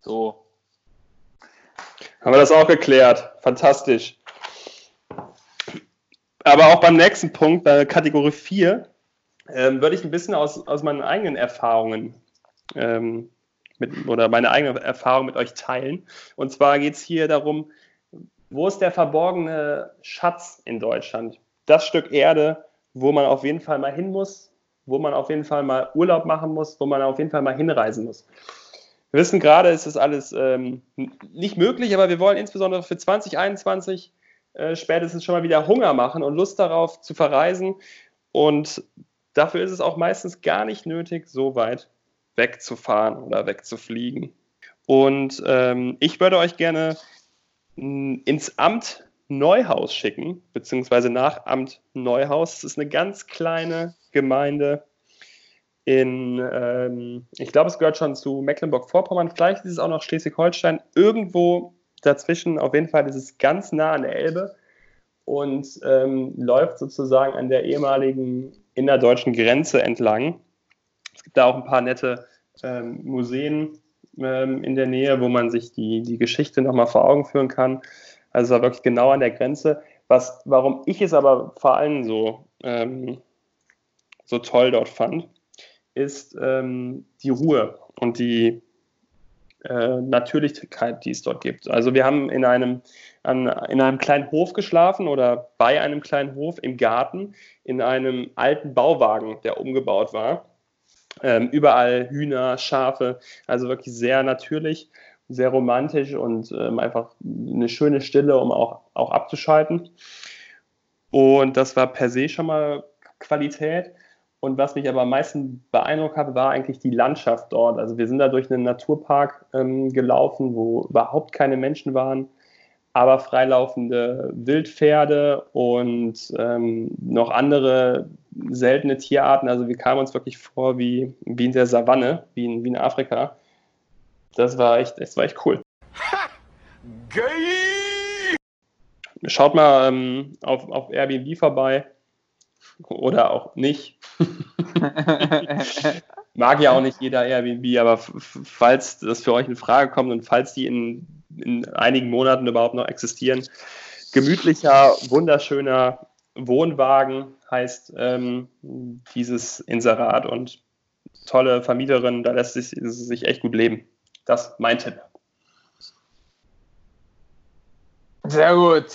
So, haben wir das auch geklärt. Fantastisch. Aber auch beim nächsten Punkt, bei Kategorie 4, ähm, würde ich ein bisschen aus, aus meinen eigenen Erfahrungen ähm, mit, oder meine eigene Erfahrung mit euch teilen. Und zwar geht es hier darum, wo ist der verborgene Schatz in Deutschland? Das Stück Erde, wo man auf jeden Fall mal hin muss, wo man auf jeden Fall mal Urlaub machen muss, wo man auf jeden Fall mal hinreisen muss. Wir wissen gerade, ist das alles ähm, nicht möglich, aber wir wollen insbesondere für 2021 äh, spätestens schon mal wieder Hunger machen und Lust darauf zu verreisen. Und dafür ist es auch meistens gar nicht nötig, so weit wegzufahren oder wegzufliegen. Und ähm, ich würde euch gerne ins Amt Neuhaus schicken, beziehungsweise nach Amt Neuhaus. Das ist eine ganz kleine Gemeinde in, ähm, ich glaube, es gehört schon zu Mecklenburg-Vorpommern, vielleicht ist es auch noch Schleswig-Holstein, irgendwo dazwischen, auf jeden Fall ist es ganz nah an der Elbe und ähm, läuft sozusagen an der ehemaligen innerdeutschen Grenze entlang. Es gibt da auch ein paar nette ähm, Museen ähm, in der Nähe, wo man sich die, die Geschichte nochmal vor Augen führen kann. Also es war wirklich genau an der Grenze. Was, warum ich es aber vor allem so, ähm, so toll dort fand, ist ähm, die Ruhe und die äh, Natürlichkeit, die es dort gibt. Also wir haben in einem, an, in einem kleinen Hof geschlafen oder bei einem kleinen Hof im Garten in einem alten Bauwagen, der umgebaut war. Ähm, überall Hühner, Schafe, also wirklich sehr natürlich, sehr romantisch und ähm, einfach eine schöne Stille, um auch, auch abzuschalten. Und das war per se schon mal Qualität. Und was mich aber am meisten beeindruckt hat, war eigentlich die Landschaft dort. Also wir sind da durch einen Naturpark ähm, gelaufen, wo überhaupt keine Menschen waren, aber freilaufende Wildpferde und ähm, noch andere seltene Tierarten. Also wir kamen uns wirklich vor wie, wie in der Savanne, wie in, wie in Afrika. Das war echt, das war echt cool. Ha! [laughs] Geil! Schaut mal ähm, auf, auf Airbnb vorbei oder auch nicht. [laughs] Mag ja auch nicht jeder Airbnb, aber falls das für euch in Frage kommt und falls die in, in einigen Monaten überhaupt noch existieren, gemütlicher, wunderschöner Wohnwagen heißt ähm, dieses Inserat und tolle Vermieterin, da lässt sich, sich echt gut leben. Das ist mein Tipp. Sehr gut.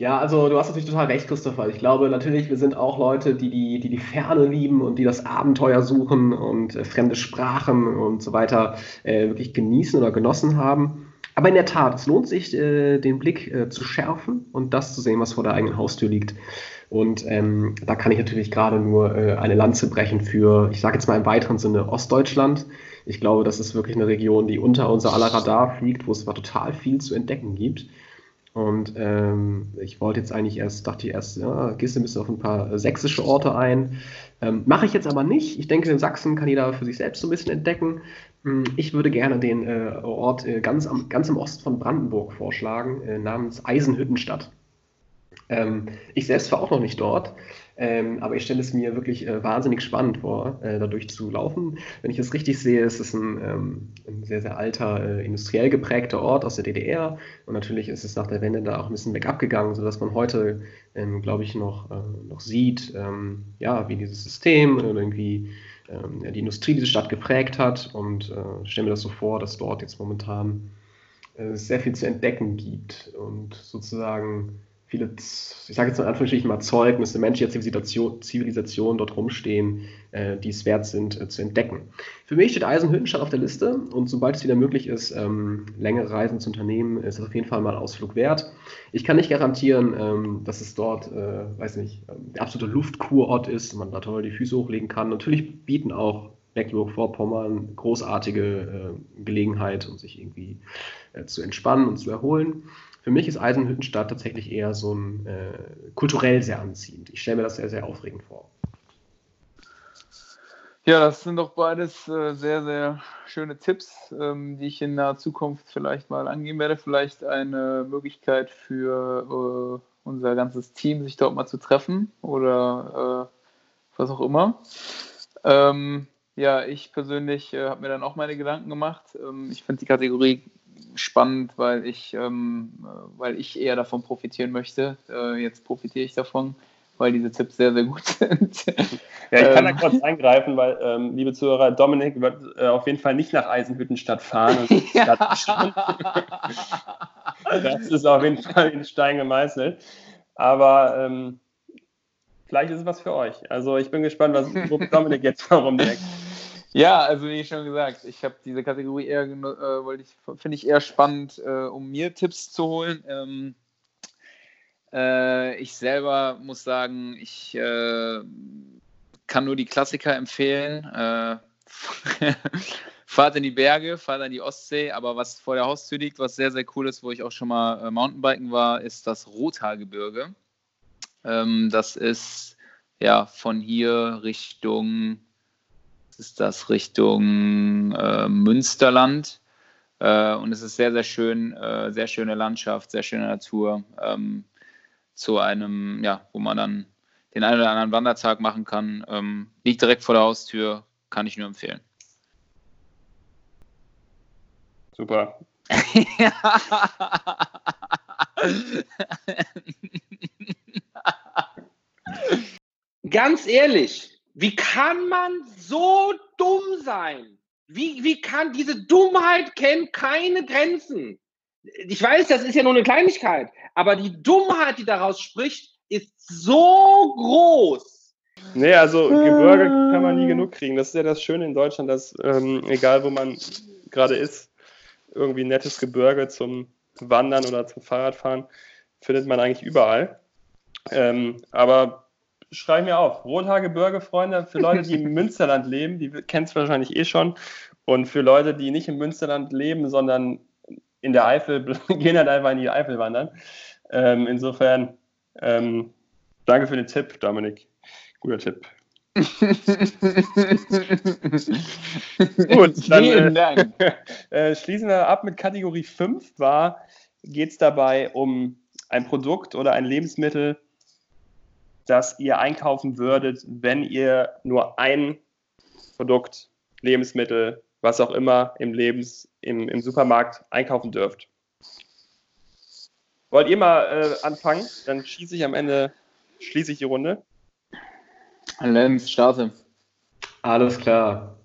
Ja, also du hast natürlich total recht, Christopher. Ich glaube natürlich, wir sind auch Leute, die die, die, die Ferne lieben und die das Abenteuer suchen und äh, fremde Sprachen und so weiter äh, wirklich genießen oder genossen haben. Aber in der Tat, es lohnt sich, äh, den Blick äh, zu schärfen und das zu sehen, was vor der eigenen Haustür liegt. Und ähm, da kann ich natürlich gerade nur äh, eine Lanze brechen für, ich sage jetzt mal im weiteren Sinne, Ostdeutschland. Ich glaube, das ist wirklich eine Region, die unter unser aller Radar fliegt, wo es zwar total viel zu entdecken gibt. Und ähm, ich wollte jetzt eigentlich erst, dachte ich erst, ja, gehst du ein bisschen auf ein paar sächsische Orte ein. Ähm, Mache ich jetzt aber nicht. Ich denke, in Sachsen kann jeder für sich selbst so ein bisschen entdecken. Hm, ich würde gerne den äh, Ort äh, ganz, am, ganz im Osten von Brandenburg vorschlagen, äh, namens Eisenhüttenstadt. Ähm, ich selbst war auch noch nicht dort, ähm, aber ich stelle es mir wirklich äh, wahnsinnig spannend vor, äh, dadurch zu laufen. Wenn ich es richtig sehe, ist es ein, ähm, ein sehr, sehr alter, äh, industriell geprägter Ort aus der DDR. Und natürlich ist es nach der Wende da auch ein bisschen weg abgegangen, sodass man heute, ähm, glaube ich, noch, äh, noch sieht, ähm, ja, wie dieses System irgendwie ähm, die Industrie diese Stadt geprägt hat. Und äh, stelle mir das so vor, dass dort jetzt momentan äh, sehr viel zu entdecken gibt und sozusagen viele, ich sage jetzt in Anführungsstrichen mal Zeugnisse menschlicher Zivilisation, Zivilisation dort rumstehen, äh, die es wert sind äh, zu entdecken. Für mich steht Eisenhüttenstadt auf der Liste und sobald es wieder möglich ist, ähm, längere Reisen zu unternehmen, ist es auf jeden Fall mal Ausflug wert. Ich kann nicht garantieren, ähm, dass es dort, äh, weiß nicht, ähm, der absolute Luftkurort ist, man da toll die Füße hochlegen kann. Natürlich bieten auch Mecklenburg-Vorpommern großartige äh, Gelegenheit, um sich irgendwie äh, zu entspannen und zu erholen. Für mich ist Eisenhüttenstadt tatsächlich eher so ein äh, kulturell sehr anziehend. Ich stelle mir das sehr, sehr aufregend vor. Ja, das sind doch beides äh, sehr, sehr schöne Tipps, ähm, die ich in naher Zukunft vielleicht mal angehen werde. Vielleicht eine Möglichkeit für äh, unser ganzes Team, sich dort mal zu treffen oder äh, was auch immer. Ähm, ja, ich persönlich äh, habe mir dann auch meine Gedanken gemacht. Ähm, ich finde die Kategorie spannend, weil ich, ähm, äh, weil ich eher davon profitieren möchte. Äh, jetzt profitiere ich davon, weil diese Tipps sehr, sehr gut [laughs] sind. Ja, ich kann da ähm. kurz eingreifen, weil, ähm, liebe Zuhörer, Dominik wird äh, auf jeden Fall nicht nach Eisenhüttenstadt fahren. das ist [laughs] auf jeden Fall in Stein gemeißelt. Aber ähm, vielleicht ist es was für euch. Also ich bin gespannt, was Dominik jetzt warum denkt. Ja, also wie schon gesagt, ich habe diese Kategorie eher, äh, finde ich eher spannend, äh, um mir Tipps zu holen. Ähm, äh, ich selber muss sagen, ich äh, kann nur die Klassiker empfehlen. Äh, [laughs] fahrt in die Berge, fahrt in die Ostsee, aber was vor der Haustür liegt, was sehr, sehr cool ist, wo ich auch schon mal äh, Mountainbiken war, ist das Rothaargebirge. Ähm, das ist ja von hier Richtung ist das Richtung äh, Münsterland. Äh, und es ist sehr, sehr schön, äh, sehr schöne Landschaft, sehr schöne Natur. Ähm, zu einem, ja, wo man dann den einen oder anderen Wandertag machen kann. Ähm, liegt direkt vor der Haustür, kann ich nur empfehlen. Super. [laughs] Ganz ehrlich, wie kann man so dumm sein? Wie, wie kann diese Dummheit kennt keine Grenzen? Ich weiß, das ist ja nur eine Kleinigkeit, aber die Dummheit, die daraus spricht, ist so groß. Nee, also Gebirge kann man nie genug kriegen. Das ist ja das Schöne in Deutschland, dass ähm, egal wo man gerade ist, irgendwie ein nettes Gebirge zum Wandern oder zum Fahrradfahren findet man eigentlich überall. Ähm, aber schreibe mir auf. Rothaargebirge, Freunde, für Leute, die im [laughs] Münsterland leben, die kennen es wahrscheinlich eh schon. Und für Leute, die nicht im Münsterland leben, sondern in der Eifel, [laughs] gehen halt einfach in die Eifel wandern. Ähm, insofern, ähm, danke für den Tipp, Dominik. Guter Tipp. [laughs] Gut, dann Dank. Äh, schließen wir ab mit Kategorie 5. Geht es dabei um ein Produkt oder ein Lebensmittel, das ihr einkaufen würdet, wenn ihr nur ein Produkt, Lebensmittel, was auch immer im Lebens, im, im Supermarkt einkaufen dürft. Wollt ihr mal äh, anfangen? Dann schieße ich am Ende, schließe ich die Runde. Lenz, starte. Alles klar.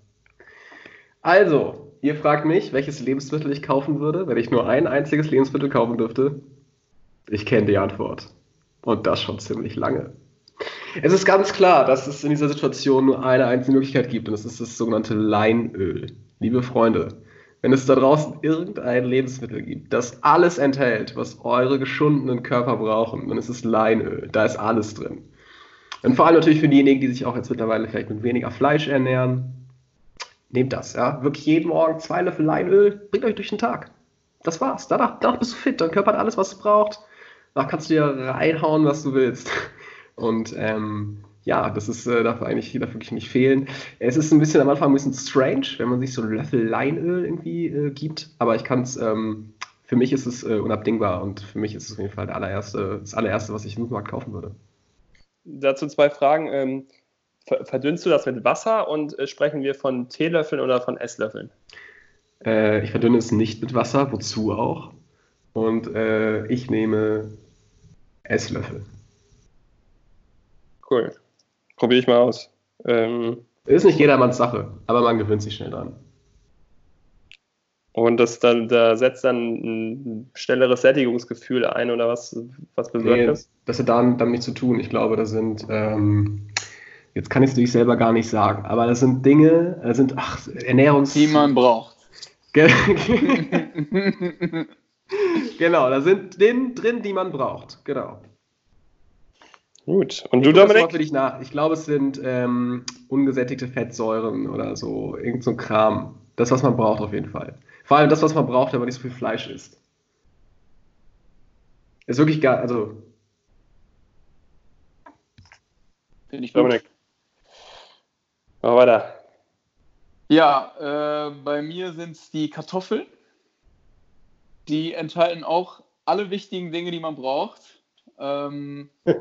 Also, ihr fragt mich, welches Lebensmittel ich kaufen würde, wenn ich nur ein einziges Lebensmittel kaufen dürfte. Ich kenne die Antwort. Und das schon ziemlich lange. Es ist ganz klar, dass es in dieser Situation nur eine einzige Möglichkeit gibt und das ist das sogenannte Leinöl. Liebe Freunde, wenn es da draußen irgendein Lebensmittel gibt, das alles enthält, was eure geschundenen Körper brauchen, dann ist es Leinöl. Da ist alles drin. Und vor allem natürlich für diejenigen, die sich auch jetzt mittlerweile vielleicht mit weniger Fleisch ernähren. Nehmt das, ja. Wirklich jeden Morgen zwei Löffel Leinöl, bringt euch durch den Tag. Das war's. Danach, danach bist du fit. Dein Körper hat alles, was es braucht. Danach kannst du dir reinhauen, was du willst. Und ähm, ja, das ist, äh, darf eigentlich darf wirklich nicht fehlen. Es ist ein bisschen am Anfang ein bisschen strange, wenn man sich so einen Löffel Leinöl irgendwie äh, gibt, aber ich kann es, ähm, für mich ist es äh, unabdingbar und für mich ist es auf jeden Fall allererste, das allererste, was ich im Supermarkt kaufen würde. Dazu zwei Fragen. Ähm, verdünnst du das mit Wasser und äh, sprechen wir von Teelöffeln oder von Esslöffeln? Äh, ich verdünne es nicht mit Wasser, wozu auch? Und äh, ich nehme Esslöffel. Cool. Probiere ich mal aus. Ähm, ist nicht jedermanns Sache, aber man gewöhnt sich schnell dran. Und das dann, da setzt dann ein schnelleres Sättigungsgefühl ein oder was, was bewirkt Nee, das? das hat damit damit zu tun. Ich glaube, das sind, ähm, jetzt kann ich es natürlich selber gar nicht sagen, aber das sind Dinge, das sind, ach, Ernährungs... Die man braucht. [laughs] Ge- [laughs] genau, da sind Dinge drin, die man braucht. Genau. Gut. Und Ich du, das Dominik? für dich nach. Ich glaube, es sind ähm, ungesättigte Fettsäuren oder so, irgend so ein Kram. Das, was man braucht, auf jeden Fall. Vor allem das, was man braucht, wenn man nicht so viel Fleisch isst. Ist wirklich geil. Also, Finde ich gut. Dominik. Mach weiter. Ja, äh, bei mir sind es die Kartoffeln. Die enthalten auch alle wichtigen Dinge, die man braucht. Ähm, [laughs]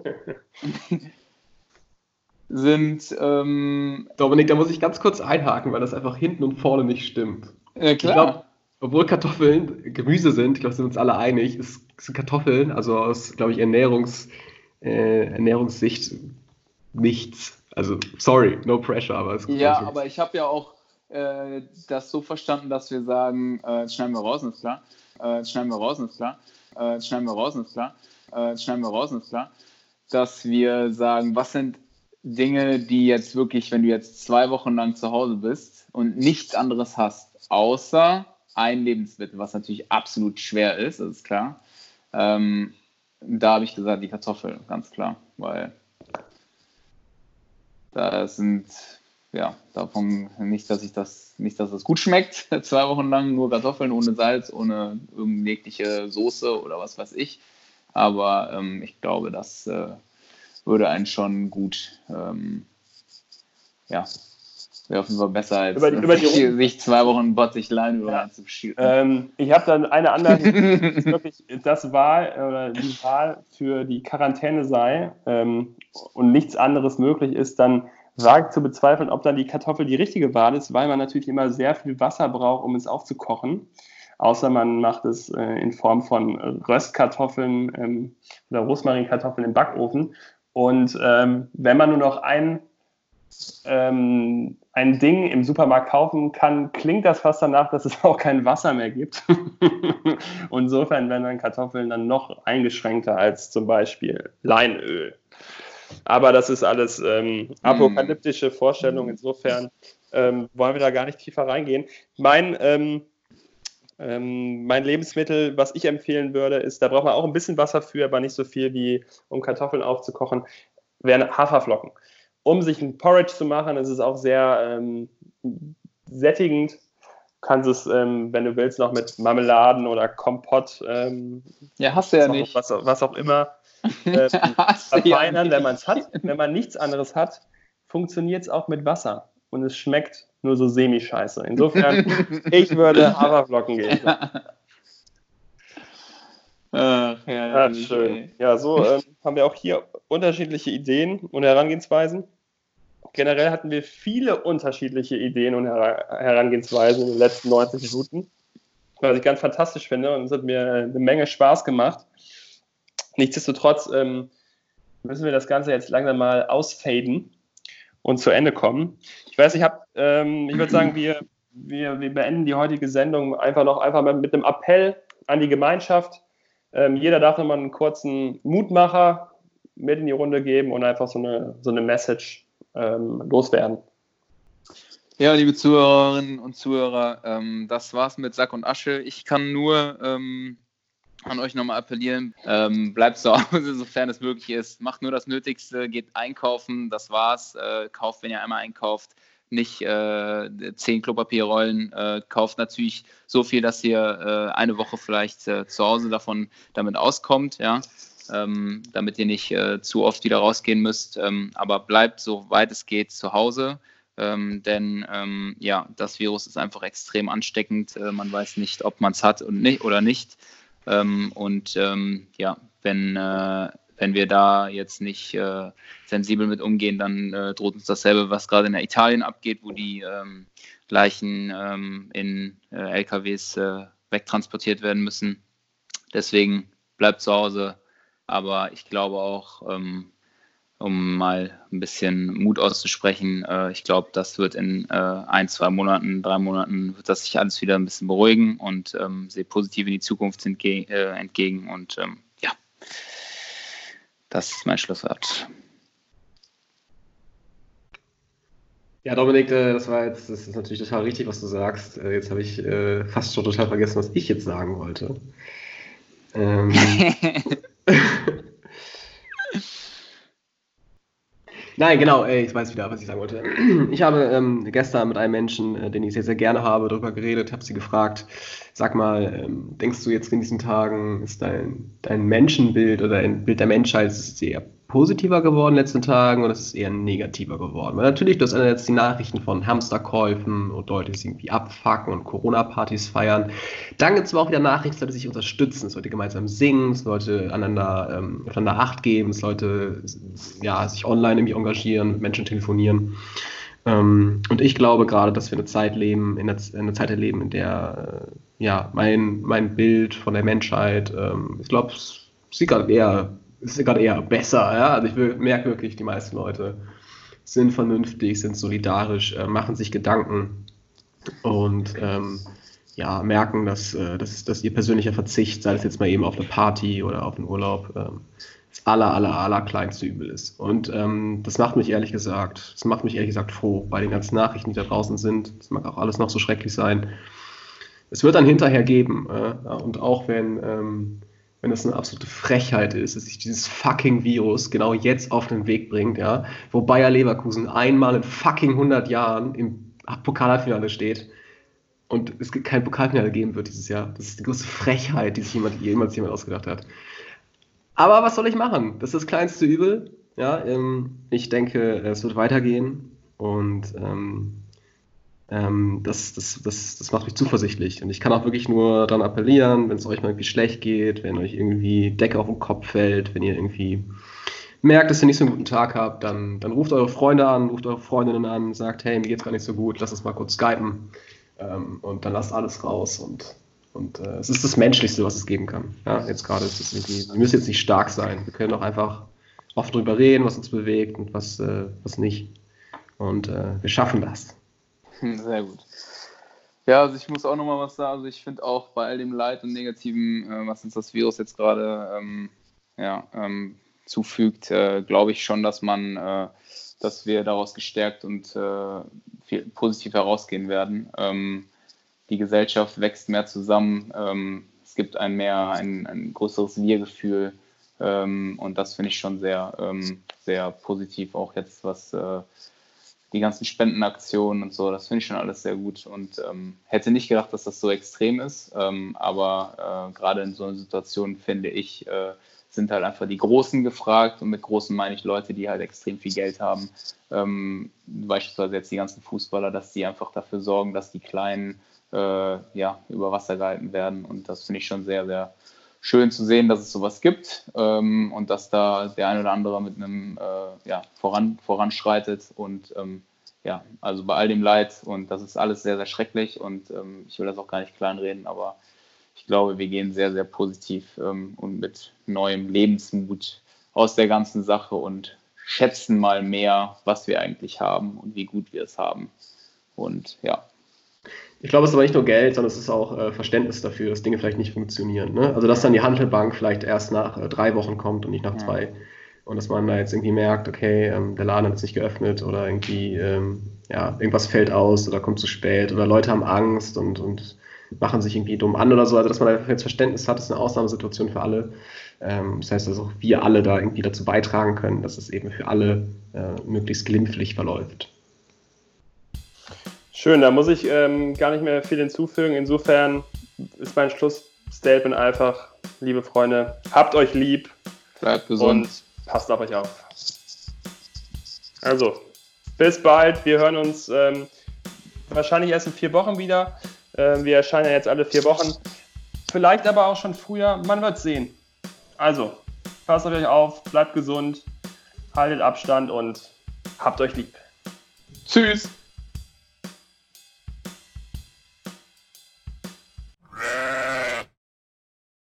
sind, ähm, Dominik, da muss ich ganz kurz einhaken, weil das einfach hinten und vorne nicht stimmt. äh, Ich klar. glaube, obwohl Kartoffeln Gemüse sind, ich glaube, sind uns alle einig, ist, sind Kartoffeln, also aus, glaube ich, Ernährungs, äh, Ernährungssicht nichts. Also, sorry, no pressure, aber es Ja, aber ich habe ja auch äh, das so verstanden, dass wir sagen, äh, jetzt schneiden wir raus, ist klar. Äh, schneiden wir raus, ist klar. Äh, jetzt schneiden wir raus, ist klar. Äh, jetzt schneiden wir raus, ist klar. Dass wir sagen, was sind Dinge, die jetzt wirklich, wenn du jetzt zwei Wochen lang zu Hause bist und nichts anderes hast, außer ein Lebensmittel, was natürlich absolut schwer ist, das ist klar. Ähm, da habe ich gesagt, die Kartoffel, ganz klar, weil da sind, ja, davon nicht, dass ich das, nicht, dass es gut schmeckt, [laughs] zwei Wochen lang nur Kartoffeln ohne Salz, ohne irgendeine Soße oder was weiß ich. Aber ähm, ich glaube, das äh, würde einen schon gut, ähm, ja, wäre auf jeden Fall besser als Über die- über die sich, sich zwei Wochen Bottichlein über Ja. reinzuschieben. Ähm, ich habe dann eine dass [laughs] es wirklich das Wahl oder die Wahl für die Quarantäne sei ähm, und nichts anderes möglich ist, dann wage ich zu bezweifeln, ob dann die Kartoffel die richtige Wahl ist, weil man natürlich immer sehr viel Wasser braucht, um es aufzukochen. Außer man macht es äh, in Form von Röstkartoffeln ähm, oder Rosmarinkartoffeln im Backofen. Und ähm, wenn man nur noch ein ähm, ein Ding im Supermarkt kaufen kann, klingt das fast danach, dass es [laughs] auch kein Wasser mehr gibt. Und [laughs] Insofern werden dann Kartoffeln dann noch eingeschränkter als zum Beispiel Leinöl. Aber das ist alles ähm, apokalyptische Vorstellung. Insofern ähm, wollen wir da gar nicht tiefer reingehen. Mein, ähm, ähm, mein Lebensmittel, was ich empfehlen würde, ist, da braucht man auch ein bisschen Wasser für, aber nicht so viel wie um Kartoffeln aufzukochen, wären Haferflocken um sich ein Porridge zu machen, ist es auch sehr ähm, sättigend. Du kannst es, ähm, wenn du willst, noch mit Marmeladen oder Kompott, ähm, ja, hast du ja was, nicht. Was, was auch immer, [laughs] ähm, ja verfeinern, nicht. wenn man es hat. Wenn man nichts anderes hat, funktioniert es auch mit Wasser. Und es schmeckt nur so semi-scheiße. Insofern, [laughs] ich würde Haferflocken geben. Ach, Ja, herrlich, schön. ey. Ja, so ähm, haben wir auch hier unterschiedliche Ideen und Herangehensweisen. Generell hatten wir viele unterschiedliche Ideen und Her Herangehensweisen in den letzten 90 Minuten, was ich ganz fantastisch finde und es hat mir eine Menge Spaß gemacht. Nichtsdestotrotz ähm, müssen wir das Ganze jetzt langsam mal ausfaden und zu Ende kommen. Ich weiß, ich habe, ähm, ich würde sagen, wir, wir, wir beenden die heutige Sendung einfach noch einfach mit einem Appell an die Gemeinschaft. Ähm, jeder darf nochmal einen kurzen Mutmacher mit in die Runde geben und einfach so eine, so eine Message ähm, loswerden. Ja, liebe Zuhörerinnen und Zuhörer, ähm, das war's mit Sack und Asche. Ich kann nur ähm, an euch nochmal appellieren, ähm, bleibt zu Hause, [laughs] sofern es möglich ist. Macht nur das Nötigste, geht einkaufen, das war's. Äh, kauft, wenn ihr einmal einkauft, nicht äh, zehn Klopapierrollen. Äh, kauft natürlich so viel, dass ihr äh, eine Woche vielleicht äh, zu Hause davon damit auskommt, ja. Ähm, damit ihr nicht äh, zu oft wieder rausgehen müsst. Ähm, aber bleibt, soweit es geht, zu Hause. Ähm, denn ähm, ja, das Virus ist einfach extrem ansteckend. Äh, man weiß nicht, ob man es hat und nicht, oder nicht. Ähm, und ähm, ja, wenn, äh, wenn wir da jetzt nicht äh, sensibel mit umgehen, dann äh, droht uns dasselbe, was gerade in Italien abgeht, wo die ähm, Leichen ähm, in äh, LKWs äh, wegtransportiert werden müssen. Deswegen bleibt zu Hause. Aber ich glaube auch, ähm, um mal ein bisschen Mut auszusprechen. Äh, ich glaube, das wird in äh, ein, zwei Monaten, drei Monaten, wird das sich alles wieder ein bisschen beruhigen und ähm, sehe positiv in die Zukunft entge äh, entgegen. Und ähm, ja, das ist mein Schlusswort. Ja, Dominik, äh, das war jetzt, das ist natürlich total richtig, was du sagst. Jetzt habe ich äh, fast schon total vergessen, was ich jetzt sagen wollte. Ähm, [laughs] Nein, genau, ey, ich weiß wieder, was ich sagen wollte. [clears throat] Ich habe ähm, gestern mit einem Menschen, äh, den ich sehr, sehr gerne habe, darüber geredet, habe sie gefragt, sag mal, ähm, denkst du jetzt in diesen Tagen, ist dein, dein Menschenbild oder ein Bild der Menschheit sehr positiver geworden in den letzten Tagen oder ist es eher negativer geworden? Weil natürlich, du hast jetzt die Nachrichten von Hamsterkäufen und Leute, die irgendwie abfacken und Corona-Partys feiern. Dann gibt es aber auch wieder Nachrichten, dass Leute sich unterstützen, dass Leute gemeinsam singen, dass Leute einander, ähm, einander Acht geben, dass Leute ja, sich online irgendwie engagieren, mit Menschen telefonieren. Ähm, und ich glaube gerade, dass wir eine Zeit leben, in einer Zeit erleben, in der äh, ja, mein, mein Bild von der Menschheit, ähm, ich glaube, es sieht gerade eher ist gerade eher besser. Ja? Also ich merke wirklich, die meisten Leute sind vernünftig, sind solidarisch, äh, machen sich Gedanken und ähm, ja, merken, dass, äh, dass, dass ihr persönlicher Verzicht, sei es jetzt mal eben auf eine Party oder auf einen Urlaub, ähm, das aller, aller, aller kleinste Übel ist. Und ähm, das macht mich ehrlich gesagt, das macht mich ehrlich gesagt froh bei den ganzen Nachrichten, die da draußen sind. Das mag auch alles noch so schrecklich sein. Es wird dann hinterher geben. Äh, und auch wenn ähm, wenn das eine absolute Frechheit ist, dass sich dieses fucking Virus genau jetzt auf den Weg bringt, ja, wo Bayer Leverkusen einmal in fucking 100 Jahren im Pokalfinale steht und es kein Pokalfinale geben wird dieses Jahr. Das ist die größte Frechheit, die sich jemand, jemals jemand ausgedacht hat. Aber was soll ich machen? Das ist das kleinste Übel. Ja, ähm, ich denke, es wird weitergehen und ähm, ähm, das, das, das, das macht mich zuversichtlich. Und ich kann auch wirklich nur daran appellieren, wenn es euch mal irgendwie schlecht geht, wenn euch irgendwie Decke auf den Kopf fällt, wenn ihr irgendwie merkt, dass ihr nicht so einen guten Tag habt, dann, dann ruft eure Freunde an, ruft eure Freundinnen an, sagt, hey, mir geht's gar nicht so gut, lass uns mal kurz skypen. Ähm, und dann lasst alles raus und, und äh, es ist das Menschlichste, was es geben kann. Ja, jetzt gerade ist es irgendwie, wir müssen jetzt nicht stark sein. Wir können auch einfach oft drüber reden, was uns bewegt und was, äh, was nicht. Und äh, wir schaffen das. [laughs] Sehr gut. Ja, also ich muss auch nochmal was sagen. Also ich finde auch bei all dem Leid und Negativen, äh, was uns das Virus jetzt gerade ähm, ja, ähm, zufügt, äh, glaube ich schon, dass man, äh, dass wir daraus gestärkt und äh, viel, positiv herausgehen werden. Ähm, die Gesellschaft wächst mehr zusammen. Ähm, es gibt ein mehr, ein, ein größeres Wir-Gefühl. Ähm, und das finde ich schon sehr, ähm, sehr positiv, auch jetzt was äh, die ganzen Spendenaktionen und so, das finde ich schon alles sehr gut. Und ähm, hätte nicht gedacht, dass das so extrem ist, ähm, aber äh, gerade in so einer Situation finde ich, äh, sind halt einfach die Großen gefragt. Und mit Großen meine ich Leute, die halt extrem viel Geld haben, ähm, beispielsweise jetzt die ganzen Fußballer, dass die einfach dafür sorgen, dass die Kleinen äh, ja, über Wasser gehalten werden. Und das finde ich schon sehr, sehr schön zu sehen, dass es sowas gibt ähm, und dass da der ein oder andere mit einem äh, ja, voran, voranschreitet und ähm, ja, also bei all dem Leid und das ist alles sehr, sehr schrecklich und ähm, ich will das auch gar nicht kleinreden, aber ich glaube, wir gehen sehr, sehr positiv ähm, und mit neuem Lebensmut aus der ganzen Sache und schätzen mal mehr, was wir eigentlich haben und wie gut wir es haben. Und ja, ich glaube, es ist aber nicht nur Geld, sondern es ist auch äh, Verständnis dafür, dass Dinge vielleicht nicht funktionieren. Ne? Also, dass dann die Handelbank vielleicht erst nach äh, drei Wochen kommt und nicht nach ja. zwei. Und dass man da jetzt irgendwie merkt, okay, ähm, der Laden hat sich geöffnet oder irgendwie, ähm, ja, irgendwas fällt aus oder kommt zu spät oder Leute haben Angst und, und machen sich irgendwie dumm an oder so. Also, dass man einfach jetzt Verständnis hat, ist eine Ausnahmesituation für alle. Ähm, das heißt, dass auch wir alle da irgendwie dazu beitragen können, dass es eben für alle äh, möglichst glimpflich verläuft. Schön, da muss ich ähm, gar nicht mehr viel hinzufügen. Insofern ist mein Schlussstatement einfach, liebe Freunde, habt euch lieb. Bleibt gesund. Und passt auf euch auf. Also, bis bald. Wir hören uns ähm, wahrscheinlich erst in vier Wochen wieder. Ähm, wir erscheinen ja jetzt alle vier Wochen. Vielleicht aber auch schon früher. Man wird sehen. Also, passt auf euch auf, bleibt gesund, haltet Abstand und habt euch lieb. Tschüss.